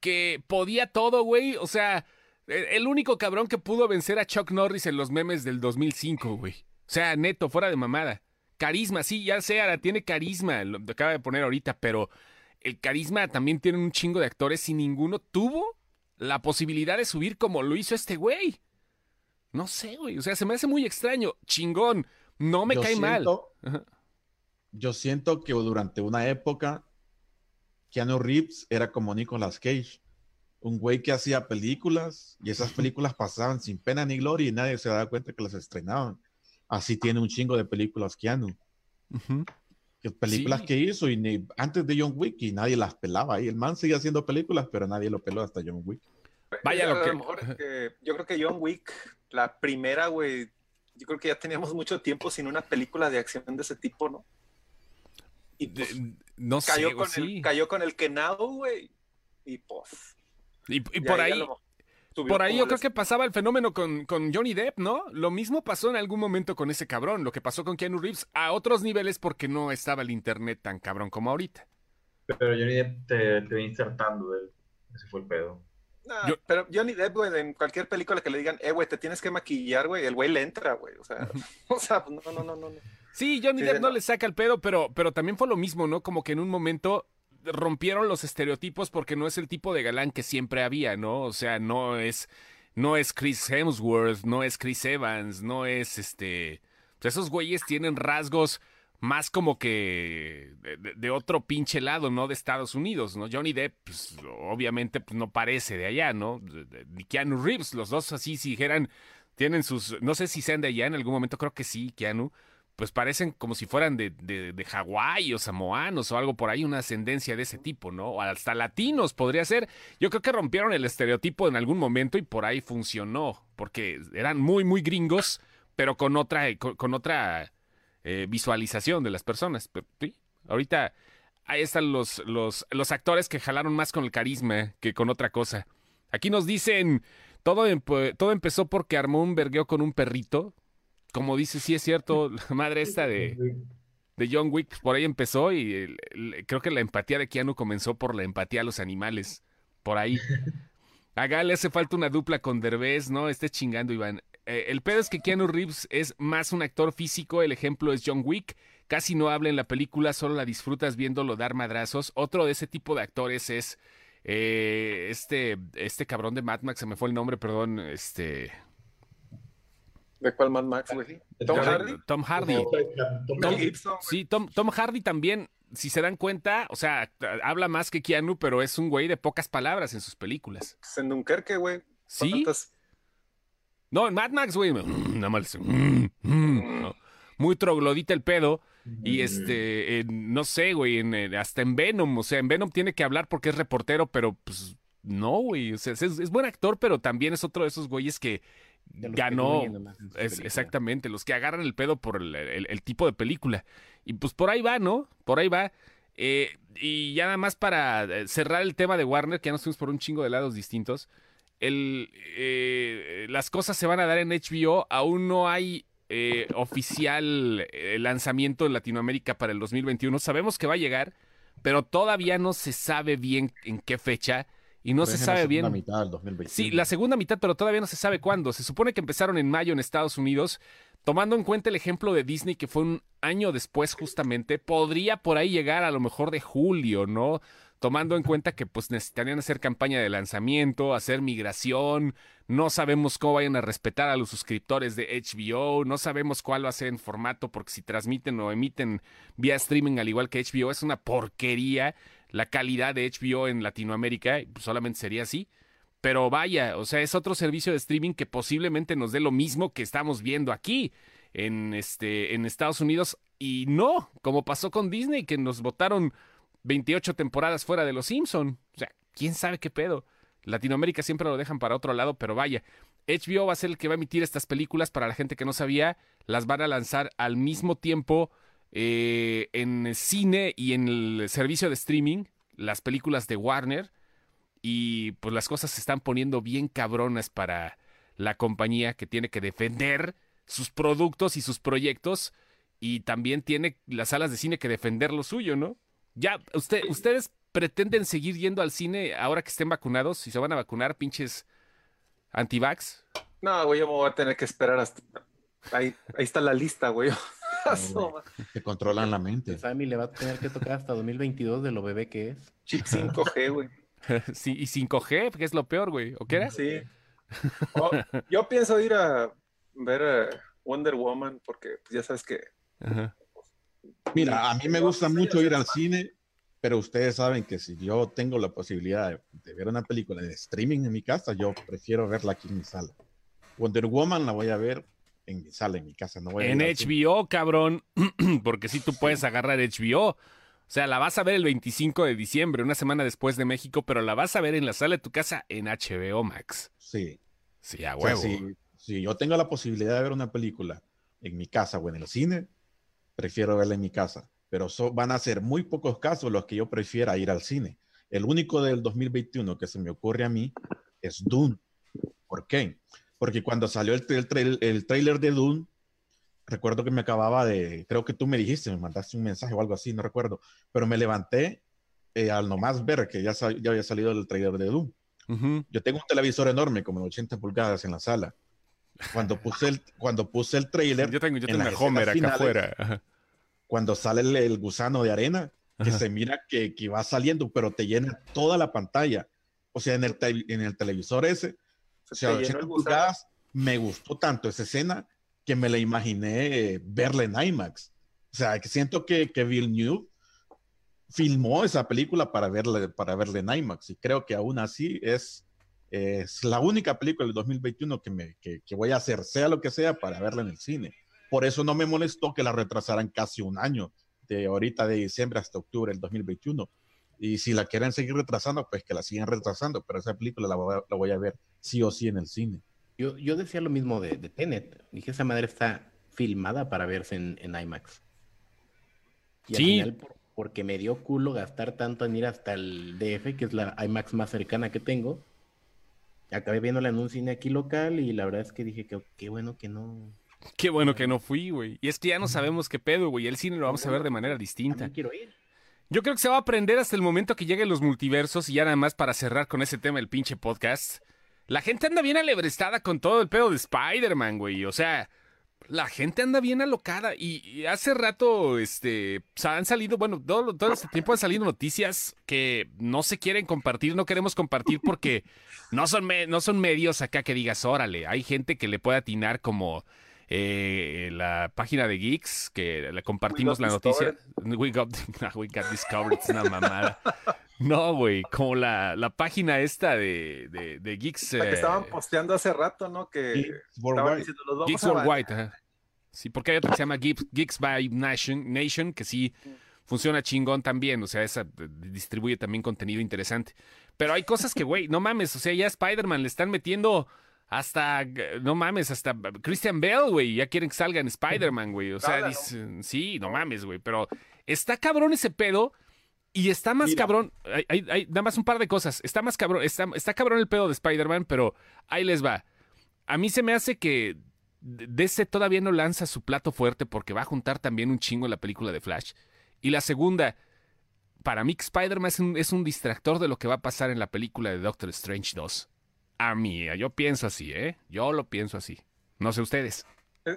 que podía todo, güey. O sea, el único cabrón que pudo vencer a Chuck Norris en los memes del 2005, güey. O sea, neto, fuera de mamada. Carisma, sí, ya sé, ahora tiene carisma, lo acaba de poner ahorita, pero el carisma también tiene un chingo de actores y ninguno tuvo la posibilidad de subir como lo hizo este güey. No sé, güey. O sea, se me hace muy extraño. Chingón. No me Yo cae mal. siento- Ajá. Yo siento que durante una época Keanu Reeves era como Nicolas Cage, un güey que hacía películas y esas películas pasaban sin pena ni gloria y nadie se daba cuenta que las estrenaban. Así tiene un chingo de películas Keanu, que películas Sí. que hizo y ni- antes de John Wick y nadie las pelaba. Y el man sigue haciendo películas, pero nadie lo peló hasta John Wick. Vaya lo a que- mejor, eh, yo creo que John Wick, la primera, güey, yo creo que ya teníamos mucho tiempo sin una película de acción de ese tipo, ¿no? Y De- pues, no sé, cayó, güey, con sí. el, cayó con el Kenao, güey. Y pues. Y, por ahí, por ahí yo creo que pasaba el fenómeno con, con Johnny Depp, ¿no? Lo mismo pasó en algún momento con ese cabrón, lo que pasó con Keanu Reeves a otros niveles porque no estaba el internet tan cabrón como ahorita. Pero Johnny Depp te, te va insertando de él. Ese fue el pedo. Nah, Yo- Pero Johnny Depp, güey, en cualquier película que le digan, eh, güey, te tienes que maquillar, güey, el güey le entra, güey. O sea, o sea, pues, no, no, no, no. no. Sí, Johnny Sí, Depp de no no. le saca el pedo, pero, pero también fue lo mismo, ¿no? Como que en un momento rompieron los estereotipos porque no es el tipo de galán que siempre había, ¿no? O sea, no es, no es Chris Hemsworth, no es Chris Evans, no es este. pues esos güeyes tienen rasgos más como que de, otro pinche lado, ¿no? De Estados Unidos, ¿no? Johnny Depp, pues, obviamente, pues, no parece de allá, ¿no? Ni Keanu Reeves, los dos así, si dijeran, tienen sus, no sé si sean de allá en algún momento, creo que sí, Keanu, pues parecen como si fueran de, de, de Hawái o samoanos o algo por ahí, una ascendencia de ese tipo, ¿no? O hasta latinos podría ser. Yo creo que rompieron el estereotipo en algún momento y por ahí funcionó, porque eran muy, muy gringos, pero con otra, con, con otra eh, visualización de las personas. Pero, sí, ahorita ahí están los, los, los actores que jalaron más con el carisma que con otra cosa. Aquí nos dicen, todo, todo empezó porque armó un vergueo con un perrito. Como dice, sí es cierto, la madre esta de, de John Wick, pues, por ahí empezó y creo que la empatía de Keanu comenzó por la empatía a los animales. Por ahí. A le hace falta una dupla con Derbez, ¿no? Esté chingando, Iván. Eh, el pedo es que Keanu Reeves es más un actor físico, el ejemplo es John Wick. Casi no habla en la película, solo la disfrutas viéndolo dar madrazos. Otro de ese tipo de actores es eh, este, este cabrón de Mad Max, se me fue el nombre, perdón, este... ¿De cuál Mad Max, güey? ¿Tom Tom- Hardy? Tom Hardy. Tom-. Sí, Tom, Tom Hardy también, si se dan cuenta, o sea, habla más que Keanu, pero es un güey de pocas palabras en sus películas. En Dunkerque, güey. ¿Sí? ¿Cuántas- No, en Mad Max, güey. mm, Nada más. mm, mm, no. Muy troglodita el pedo. Y este, en- no sé, güey, en- en- hasta en Venom, o sea, en Venom tiene que hablar porque es reportero, pero pues no, güey. O sea, es, es buen actor, pero también es otro de esos güeyes que ganó. Es, exactamente, los que agarran el pedo por el, el- el tipo de película. Y pues por ahí va, ¿no? Por ahí va. Eh, y ya nada más para eh, cerrar el tema de Warner, que ya nos fuimos por un chingo de lados distintos. El, eh, las cosas se van a dar en HBO. Aún no hay eh, oficial lanzamiento en Latinoamérica para el 2021. Sabemos que va a llegar, pero todavía no se sabe bien en qué fecha. Y no se sabe la bien. segunda mitad del 2021. Sí, la segunda mitad, pero todavía no se sabe cuándo. Se supone que empezaron en mayo en Estados Unidos. Tomando en cuenta el ejemplo de Disney, que fue un año después justamente, podría por ahí llegar a lo mejor de julio, ¿no? Tomando en cuenta que pues necesitarían hacer campaña de lanzamiento, hacer migración, no sabemos cómo vayan a respetar a los suscriptores de HBO, no sabemos cuál va a ser en formato, porque si transmiten o emiten vía streaming al igual que HBO, es una porquería la calidad de HBO en Latinoamérica, pues, solamente sería así. Pero vaya, o sea, es otro servicio de streaming que posiblemente nos dé lo mismo que estamos viendo aquí en este en Estados Unidos y no, como pasó con Disney que nos votaron 28 temporadas fuera de Los Simpson. O sea, quién sabe qué pedo. Latinoamérica siempre lo dejan para otro lado, pero vaya, HBO va a ser el que va a emitir estas películas para la gente que no sabía, las van a lanzar al mismo tiempo eh, en cine y en el servicio de streaming, las películas de Warner y pues las cosas se están poniendo bien cabronas para la compañía que tiene que defender sus productos y sus proyectos y también tiene las salas de cine que defender lo suyo, ¿no? Ya, usted, ustedes pretenden seguir yendo al cine ahora que estén vacunados, si se van a vacunar, pinches antivax. No, güey, yo me voy a tener que esperar hasta. Ahí, ahí está la lista, güey. Te controlan la mente. Sammy le va a tener que tocar hasta 2022 de lo bebé que es. Chip 5G, güey. sí, y 5G, que es lo peor, güey. ¿O qué era? Sí. Oh, yo pienso ir a ver Wonder Woman porque pues, ya sabes que Ajá. Mira, a mí me gusta mucho ir al cine, pero ustedes saben que si yo tengo la posibilidad de, de ver una película de streaming en mi casa, yo prefiero verla aquí en mi sala. Wonder Woman la voy a ver en mi sala, en mi casa. No voy a En. HBO, cabrón, porque si tú puedes agarrar HBO. O sea, la vas a ver el 25 de diciembre, una semana después de México, pero la vas a ver en la sala de tu casa en HBO Max. Sí. Sí, a O sea, huevo. si, si yo tengo la posibilidad de ver una película en mi casa o en el cine, prefiero verla en mi casa. Pero so- van a ser muy pocos casos los que yo prefiera ir al cine. El único del 2021 que se me ocurre a mí es Dune. ¿Por qué? Porque cuando salió el, el, el trailer de Dune, recuerdo que me acababa de, creo que tú me dijiste, me mandaste un mensaje o algo así, no recuerdo, pero me levanté eh, al nomás ver que ya, ya había salido el trailer de Dune. Ujú. Yo tengo un televisor enorme, como de 80 pulgadas en la sala. Cuando puse el, cuando puse el trailer, Yo tengo, yo en tengo una Homer acá finales, afuera. Ajá. cuando sale el, el gusano de arena, que Ajá. se mira que, que va saliendo, pero te llena toda la pantalla. O sea, en el, en el televisor ese, o sea, llenó 80 el pulgadas, me gustó tanto esa escena que me la imaginé eh, verla en IMAX. O sea, que siento que, que Villeneuve filmó esa película para verla, para verla en IMAX y creo que aún así es, es la única película del 2021 que, me, que, que voy a hacer, sea lo que sea, para verla en el cine. Por eso no me molestó que la retrasaran casi un año, de ahorita de diciembre hasta octubre del 2021. Y si la quieren seguir retrasando, pues que la sigan retrasando, pero esa película la voy a, la voy a ver sí o sí en el cine. Yo, yo decía lo mismo de, de Tenet. Dije, esa madre está filmada para verse en, en IMAX. Y Sí. al final, por- porque me dio culo gastar tanto en ir hasta el DF, que es la IMAX más cercana que tengo. Acabé viéndola en un cine aquí local y la verdad es que dije que qué bueno que no. Qué bueno que no fui, güey. Y es que ya no sabemos qué pedo, güey. El cine lo vamos a ver de manera distinta. También quiero ir. Yo creo que se va a aprender hasta el momento que lleguen los multiversos y ya nada más para cerrar con ese tema el pinche podcast. La gente anda bien alebrestada con todo el pedo de Spider-Man, güey. O sea, la gente anda bien alocada y, hace rato, este, han salido, bueno, todo, todo este tiempo han salido noticias que no se quieren compartir, no queremos compartir porque no son, no son medios acá que digas, órale, hay gente que le puede atinar como eh, la página de Geeks, que le compartimos la noticia. We got, we got discovered, es una mamada. No, güey, como la, la página esta de, de, de Geeks. La que eh, estaban posteando hace rato, ¿no? Que Geeks estaban Worldwide. diciendo, los vamos Geeks a Worldwide, ajá. Sí, porque hay otra que se llama Geeks, Geeks by Nation, Nation, que sí funciona chingón también, o sea, esa eh, distribuye también contenido interesante. Pero hay cosas que, güey, no mames, o sea, ya a Spider-Man le están metiendo hasta, no mames, hasta Christian Bell, güey, ya quieren que salga en Spider-Man, güey, o sea, dicen, sí, no mames, güey, pero está cabrón ese pedo. Y está más Mira. cabrón, hay, hay- hay nada más un par de cosas. Está más cabrón, está, está cabrón el pedo de Spider-Man, pero ahí les va. A mí se me hace que DC todavía no lanza su plato fuerte porque va a juntar también un chingo en la película de Flash. Y la segunda, para mí Spider-Man es un, es un distractor de lo que va a pasar en la película de Doctor Strange 2. A mí, yo pienso así, ¿eh? Yo lo pienso así. No sé ustedes.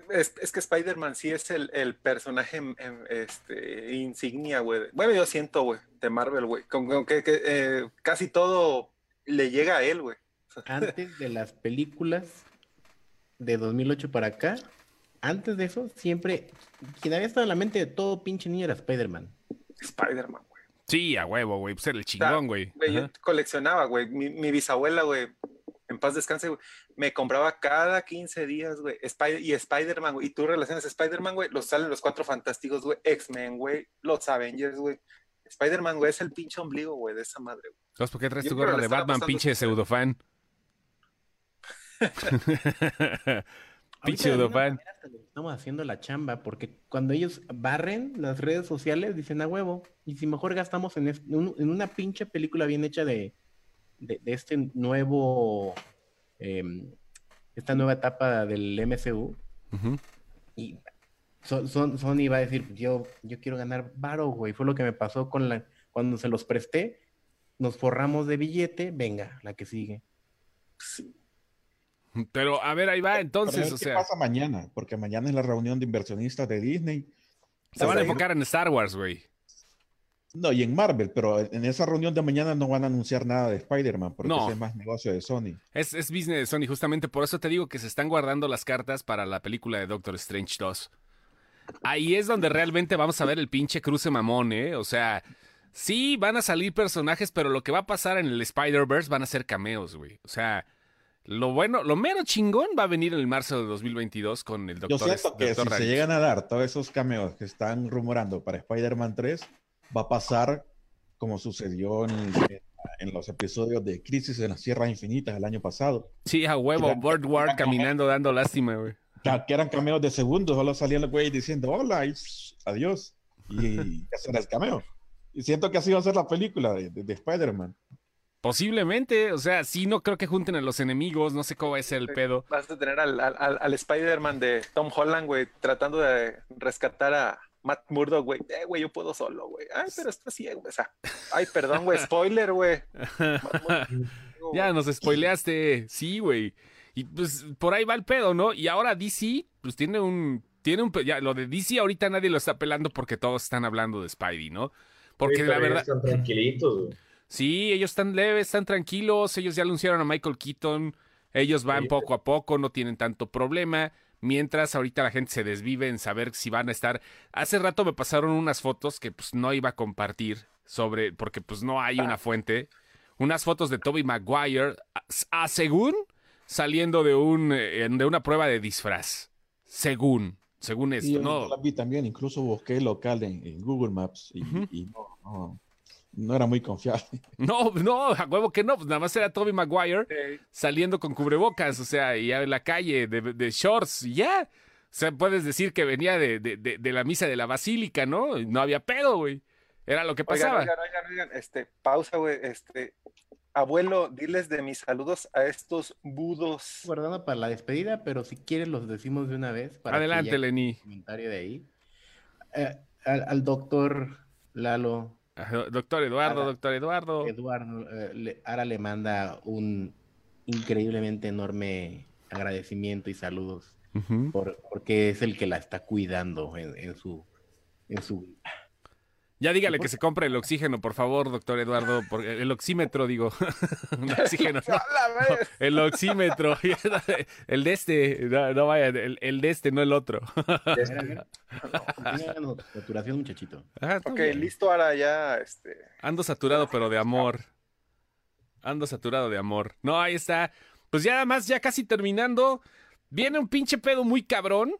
Es, es que Spider-Man sí es el, el personaje em, em, este, insignia, güey. Bueno, yo siento, güey, de Marvel, güey. Con, con que, que, eh, casi todo le llega a él, güey. Antes de las películas de 2008 para acá, antes de eso, siempre, quien había estado en la mente de todo pinche niño era Spider-Man. Spider-Man, güey. Sí, a huevo, güey. Pues era el chingón, güey. Yo coleccionaba, güey. Mi, mi bisabuela, güey, en paz descanse, güey, me compraba cada 15 días, güey, Spider y Spider-Man, güey. Y tú relacionas a Spider-Man, güey, los salen los cuatro fantásticos, güey, X-Men, güey, los Avengers, güey. Spider-Man, güey, es el pinche ombligo, güey, de esa madre, güey. Entonces, ¿por qué traes Yo tu gorra de Batman, pinche pseudofan? pinche pseudofan. Estamos haciendo la chamba, porque cuando ellos barren las redes sociales, dicen a huevo, y si mejor gastamos en, es- en un- en una pinche película bien hecha de, de, de este nuevo, em, esta nueva etapa del MCU, y Son- Son- Sony va a decir, yo, yo quiero ganar varo, güey. Fue lo que me pasó con la, cuando se los presté, nos forramos de billete, venga, la que sigue. Pero, a ver, ahí va, Pero entonces, ¿qué o sea, pasa mañana? Porque mañana es la reunión de inversionistas de Disney. se van a enfocar en Star Wars, güey. No, y en Marvel, pero en esa reunión de mañana no van a anunciar nada de Spider-Man, porque No. es más negocio de Sony. Es, es business de Sony, justamente por eso te digo que se están guardando las cartas para la película de Doctor Strange 2. Ahí es donde realmente vamos a ver el pinche cruce mamón, ¿eh? O sea, sí van a salir personajes, pero lo que va a pasar en el Spider-Verse van a ser cameos, güey. O sea, lo bueno, lo mero chingón va a venir en el marzo de 2022 con el Yo Doctor, siento que Doctor si se llegan a dar todos esos cameos que están rumorando para Spider-Man 3, va a pasar como sucedió en, en los episodios de Crisis en las Sierras Infinitas el año pasado, Sí, a huevo, Boardwalk caminando dando lástima, güey. que eran cameos de segundos, solo salía el güey diciendo hola y adiós, y era el cameo. Y siento que así va a ser la película de, de- de Spider-Man. Posiblemente, o sea, sí, no creo que junten a los enemigos, no sé cómo va a ser el pedo. Vas a tener al, al, al- al Spider-Man de Tom Holland, güey, tratando de rescatar a Matt Murdock, güey. Eh, güey, yo puedo solo, güey. Ay, pero está ciego, o sea. Ay, perdón, güey, spoiler, güey. Ya nos spoileaste, sí, güey. Y pues por ahí va el pedo, ¿no? Y ahora DC, pues tiene un. Tiene un. Ya, lo de DC ahorita nadie lo está pelando porque todos están hablando de Spidey, ¿no? Porque Sí, la verdad. ellos Están tranquilitos, güey. Sí, ellos están leves, están tranquilos. Ellos ya anunciaron a Michael Keaton. Ellos van Sí. poco a poco, no tienen tanto problema. Mientras ahorita la gente se desvive en saber si van a estar. Hace rato me pasaron unas fotos que pues no iba a compartir sobre. Porque pues no hay una fuente. Unas fotos de Toby Maguire. A, según saliendo de un eh, de una prueba de disfraz. Según. Según esto. Y yo no. la vi también, incluso busqué local en, en Google Maps y, y no, no, no era muy confiable. No, no, a huevo que no. Pues nada más era Toby Maguire. Saliendo con cubrebocas, o sea, y en la calle de, de shorts, y ya. O sea, puedes decir que venía de, de, de- de la misa de la basílica, ¿no? No había pedo, güey. Era lo que pasaba. oigan, oigan, oigan, este, pausa, güey, este, abuelo, diles de mis saludos a estos budos. Guardando para la despedida, pero si quieres los decimos de una vez. Para Adelante, Lenny. comentario de ahí. Eh, al, al doctor Lalo, Doctor Eduardo, Ara. doctor Eduardo. Eduardo, eh, le- Ara le manda un increíblemente enorme agradecimiento y saludos por, porque es el que la está cuidando en, en su en su Ya dígale que se compre el oxígeno, por favor, doctor Eduardo. Porque el oxímetro, digo. el oxígeno. no. el oxímetro. el de este. No, no vaya, el, el de este, no el otro. Tenía saturación, muchachito. Ah, está Ok, bien. listo, ahora ya, este... Ando saturado, pero de amor. Ando saturado de amor. No, ahí está. Pues ya nada más, ya casi terminando. Viene un pinche pedo muy cabrón.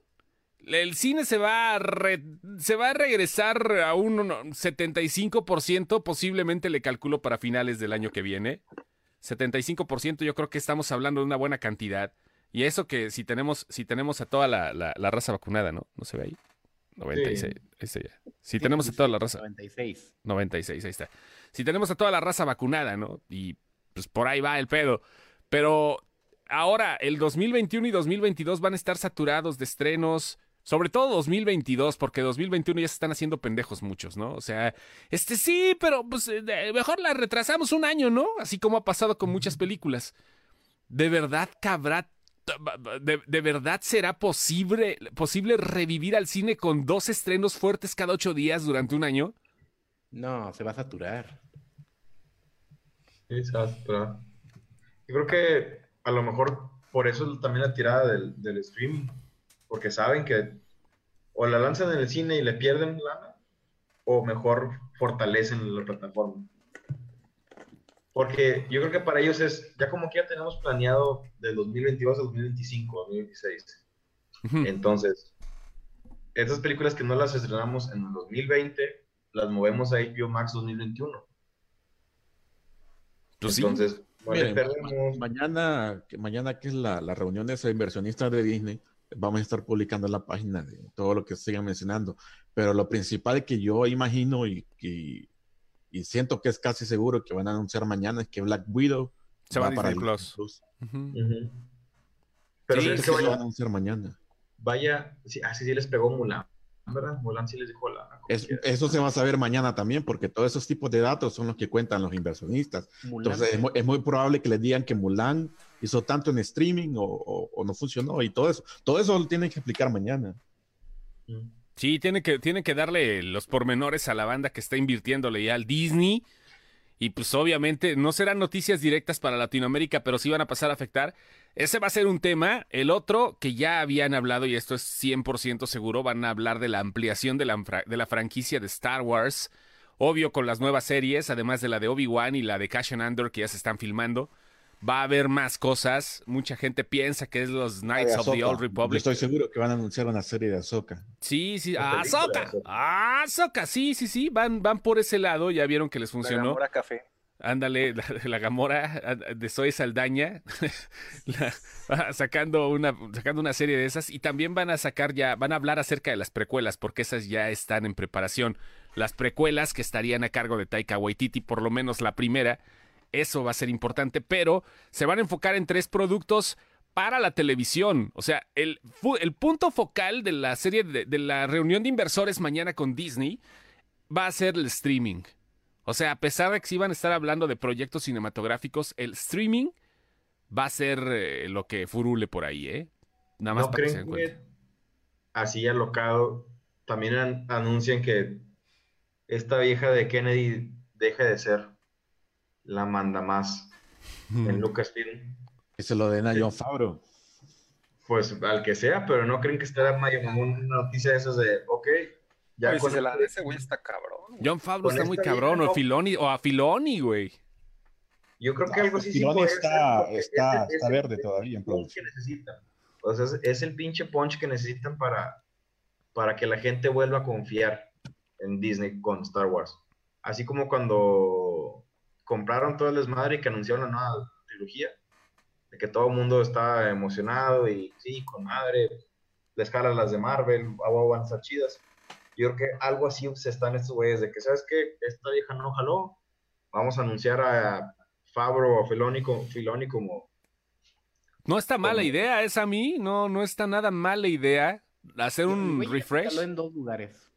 El cine se va a, re- se va a regresar a un no, 75%, posiblemente le calculo para finales del año que viene. 75% yo creo que estamos hablando de una buena cantidad. Y eso que si tenemos, si tenemos a toda la, la- la raza vacunada, ¿no? ¿No se ve ahí? 96. Ahí está ya. Si tenemos a toda la raza. 96. 96, ahí está. Si tenemos a toda la raza vacunada, ¿no? Y pues por ahí va el pedo. Pero ahora, el 2021 y 2022 van a estar saturados de estrenos. Sobre todo 2022, porque 2021 ya se están haciendo pendejos muchos, ¿no? O sea, este sí, pero pues eh, mejor la retrasamos un año, ¿no? Así como ha pasado con muchas películas. ¿De verdad cabrá de, de verdad será posible, posible revivir al cine con dos estrenos fuertes cada ocho días durante un año? No, se va a saturar. Sí, se va a saturar. Yo creo que a lo mejor por eso también la tirada del, del streaming, porque saben que o la lanzan en el cine y le pierden lana, o mejor fortalecen la plataforma. Porque yo creo que para ellos es, ya como que ya tenemos planeado del 2022 al 2025, 2026. Ujú. Entonces, esas películas que no las estrenamos en el 2020, las movemos a HBO Max 2021. Pues sí. Entonces, no Miren, ma- mañana, que mañana que es la, la reunión de esos inversionistas de Disney, vamos a estar publicando en la página de todo lo que sigan mencionando. Pero lo principal que yo imagino y, y, y siento que es casi seguro que van a anunciar mañana es que Black Widow Se va a para Disney Plus. Ujú. Ujú. Pero Sí, ¿crees sí, que Eso lo van a vaya, anunciar mañana. vaya, sí, así sí les pegó Mulan, ¿verdad? Mulan sí les dijo la. Es- eso se va a saber mañana también, porque todos esos tipos de datos son los que cuentan los inversionistas. Mulan. Entonces es muy, es muy probable que les digan que Mulan hizo tanto en streaming o, no funcionó y todo eso. Todo eso lo tienen que explicar mañana. Sí, tiene que, que darle los pormenores a la banda que está invirtiéndole ya al Disney. Y pues obviamente no serán noticias directas para Latinoamérica, pero sí van a pasar a afectar. Ese va a ser un tema. El otro que ya habían hablado, y esto es 100% seguro, van a hablar de la ampliación de la, de la franquicia de Star Wars. Obvio con las nuevas series, además de la de Obi-Wan y la de Cash Andor que ya se están filmando. Va a haber más cosas. Mucha gente piensa que es los Knights of the. Old Yo Republic. estoy seguro que van a anunciar una serie de Ahsoka. Sí, sí, La ah, Ahsoka, Ahsoka. Sí, sí, sí, van, van por ese lado, ya vieron que les La funcionó. Gamora Café. Ándale, la, la Gamora de Zoe Saldaña, la- ah, sacando una, sacando una serie de esas, y también van a sacar ya, van a hablar acerca de las precuelas, porque esas ya están en preparación. Las precuelas que estarían a cargo de Taika Waititi, por lo menos la primera, eso va a ser importante, pero se van a enfocar en tres productos para la televisión. O sea, el, el punto focal de la serie, de, de la reunión de inversores mañana con Disney va a ser el streaming. O sea, a pesar de que sí van a estar hablando de proyectos cinematográficos, el streaming va a ser eh, lo que furule por ahí, ¿eh? Nada más ¿No para que se den que así alocado también an- anuncian que esta vieja de Kennedy deje de ser la manda más en Lucasfilm? Que se lo den a. John Favreau. Pues al que sea, pero no creen que estará una noticia de esas de, ok, ya con si se la este- de ese güey está cabrón. güey. John Favreau está muy cabrón, vieja, o ¿no? Filoni, o a Filoni, güey. Yo creo que algo así sí Filoni está- ser, está- está verde todavía en producción. que necesitan. O sea, es, es el pinche punch que necesitan para, para que la gente vuelva a confiar en Disney con Star Wars. Así como cuando compraron todo el desmadre y que anunciaron la nueva trilogía, de que todo el mundo está emocionado y sí, con madre, les jalan las de Marvel, a huevo van a estar chidas. Yo creo que algo así se están estos güeyes de que, ¿sabes qué? Esta vieja no jaló, vamos a anunciar a Fabro o Filoni, co- Filoni como No está mala Como- idea, es a mí, no, no está nada mala idea hacer un Güey, ya se refresh. caló en dos lugares.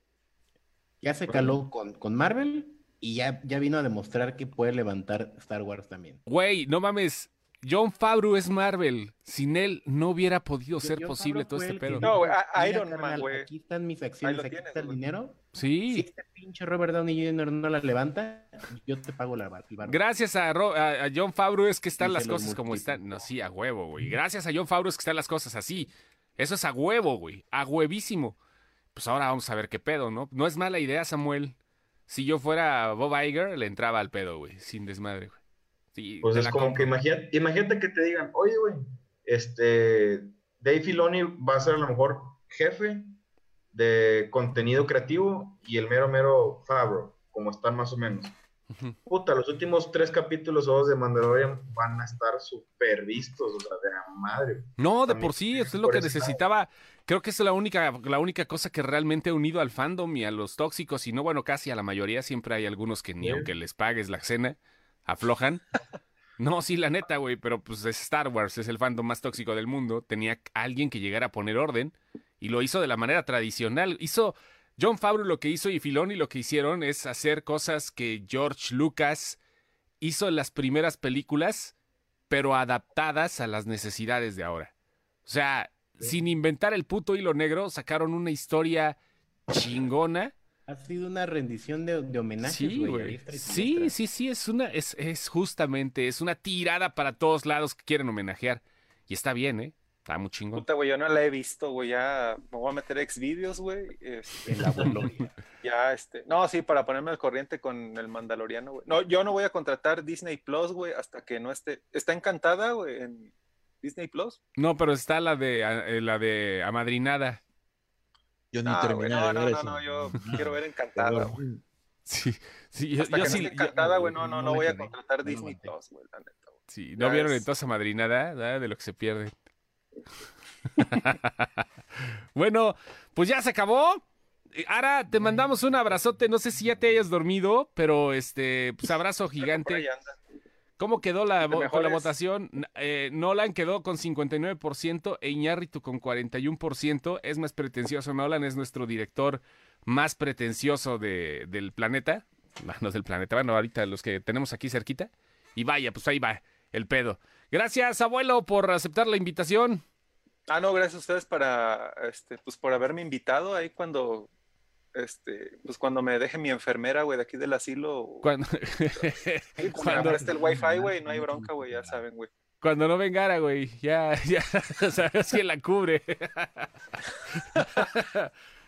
Ya se caló con, con Marvel y ya, ya vino a demostrar que puede levantar Star Wars también. Güey, no mames. John Favreau es Marvel. Sin él no hubiera podido ser John posible Favreau todo este pedo. No, güey, a- "Mira, Iron Man, güey. Aquí están mis acciones, aquí tienes, está el dinero. Si Sí. este pinche Robert Downey Jr. no la levanta, yo te pago la, el barro. Gracias a, Ro- a- a John Favreau es que están Y las cosas como están. No, sí, a huevo, güey. Gracias a John Favreau es que están las cosas así. Eso es a huevo, güey. A huevísimo. Pues ahora vamos a ver qué pedo, ¿no? No es mala idea, Samuel. Si yo fuera Bob Iger, le entraba al pedo, güey. Sin desmadre, güey. Sí, Pues es como compro. que imagínate, imagínate que te digan, oye, güey, este, Dave Filoni va a ser a lo mejor jefe de contenido creativo y el mero mero Favreau, como están más o menos. Puta, los últimos tres capítulos o dos de Mandalorian van a estar súper vistos, o sea, de la madre. No, de por sí, eso es lo que necesitaba. Creo que es la única, la única cosa que realmente ha unido al fandom y a los tóxicos, y no, bueno, casi a la mayoría, siempre hay algunos que ni Sí. aunque les pagues la cena, aflojan. No, sí, la neta, güey, pero pues es Star Wars, es el fandom más tóxico del mundo. Tenía alguien que llegara a poner orden y lo hizo de la manera tradicional. Hizo John Favreau lo que hizo y Filoni lo que hicieron es hacer cosas que George Lucas hizo en las primeras películas, pero adaptadas a las necesidades de ahora. O sea, sin inventar el puto hilo negro, sacaron una historia chingona. Ha sido una rendición de, de homenajes, Sí, güey. Sí, sí, sí, es una, es, es justamente, es una tirada para todos lados que quieren homenajear. Y está bien, ¿eh? Está muy chingón. Puta, güey, yo no la he visto, güey. Ya me voy a meter ex vídeos, güey. este, En la gloria. ya, este. No, sí, para ponerme al corriente con el Mandaloriano, güey. No, yo no voy a contratar Disney Plus, güey, hasta que no esté. Está encantada, güey, en Disney Plus. No, pero está la de, eh, la de Amadrinada. Yo ni Ah, terminé güey, no, de no, ver no, eso. no, yo quiero ver encantada, güey. Sí, sí, yo, Hasta yo que no sí, encantada, güey, no, no, no no voy a contratar no Disney. Plus, güey, la neta, güey. sí, ¿no Ya vieron es- entonces Amadrinada? ¿verdad? De lo que se pierde. bueno, pues ya se acabó. Eh, Ara, te mandamos un abrazote. No sé si ya te hayas dormido, pero este, pues abrazo Por ahí gigante. ¿Cómo quedó la, con la votación? Eh, Nolan quedó con 59% e Iñárritu con 41%. Es más pretencioso Nolan, es nuestro director más pretencioso de- del planeta. No, no del planeta, bueno, ahorita los que tenemos aquí cerquita. Y vaya, pues ahí va el pedo. Gracias, abuelo, por aceptar la invitación. Ah, no, gracias a ustedes para, este, pues por haberme invitado ahí cuando, este, pues cuando me deje mi enfermera, güey, de aquí del asilo. Cuando, Sí, cuando- el wifi, güey, no hay bronca, güey, ya saben, güey. cuando no vengara, güey. Ya, ya, sabes quién la cubre.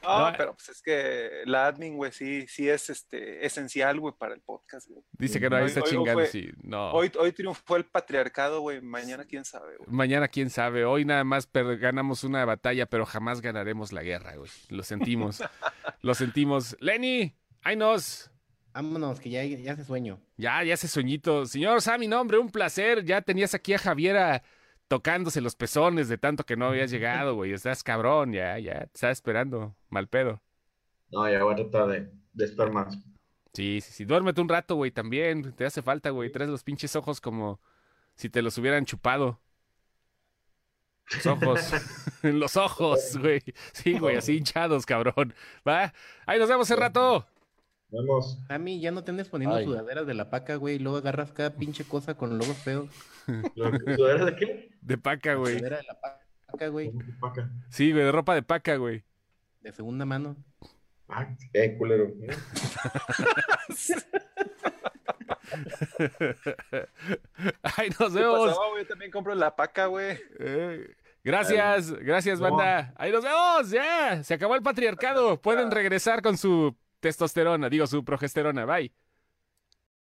No, No, pero pues es que la admin, güey, sí, sí es este esencial, güey, para el podcast, güey. Dice que no, ahí está chingando. Sí, no. Hoy, hoy triunfó el patriarcado, güey, mañana quién sabe, güey. Mañana quién sabe. Hoy nada más ganamos una batalla, pero jamás ganaremos la guerra, güey. Lo sentimos. Lo sentimos. Lenny, ahí nos. Vámonos, que ya, ya hace sueño. Ya, ya ese sueñito. Señor Sammy, no, hombre, un placer. Ya tenías aquí a Javiera tocándose los pezones de tanto que no habías llegado, güey. Estás cabrón, ya, ya. Te estaba esperando. Mal pedo. No, ya voy a tratar de, de estar más. Sí, sí, sí. Duérmete un rato, güey, también. Te hace falta, güey. Traes los pinches ojos como si te los hubieran chupado. Los ojos. Los ojos, güey. Sí, güey, así hinchados, cabrón. Va. Ahí nos vemos en rato. Vamos. A mí ya no te andes poniendo Ay. sudaderas de la paca, güey, y luego agarras cada pinche cosa con logos feos. ¿Lo eres de qué? De paca, güey. Sudadera de la paca, güey, Paca. Sí, güey, de ropa de paca, güey. de segunda mano. Ah, qué culero. Ay, nos ¿Qué vemos. pasaba, güey? Yo también compro la paca, güey. Eh, gracias, gracias, No. banda. Ahí nos vemos, ya. Se acabó el patriarcado. Pueden regresar con su testosterona, digo, su progesterona. Bye.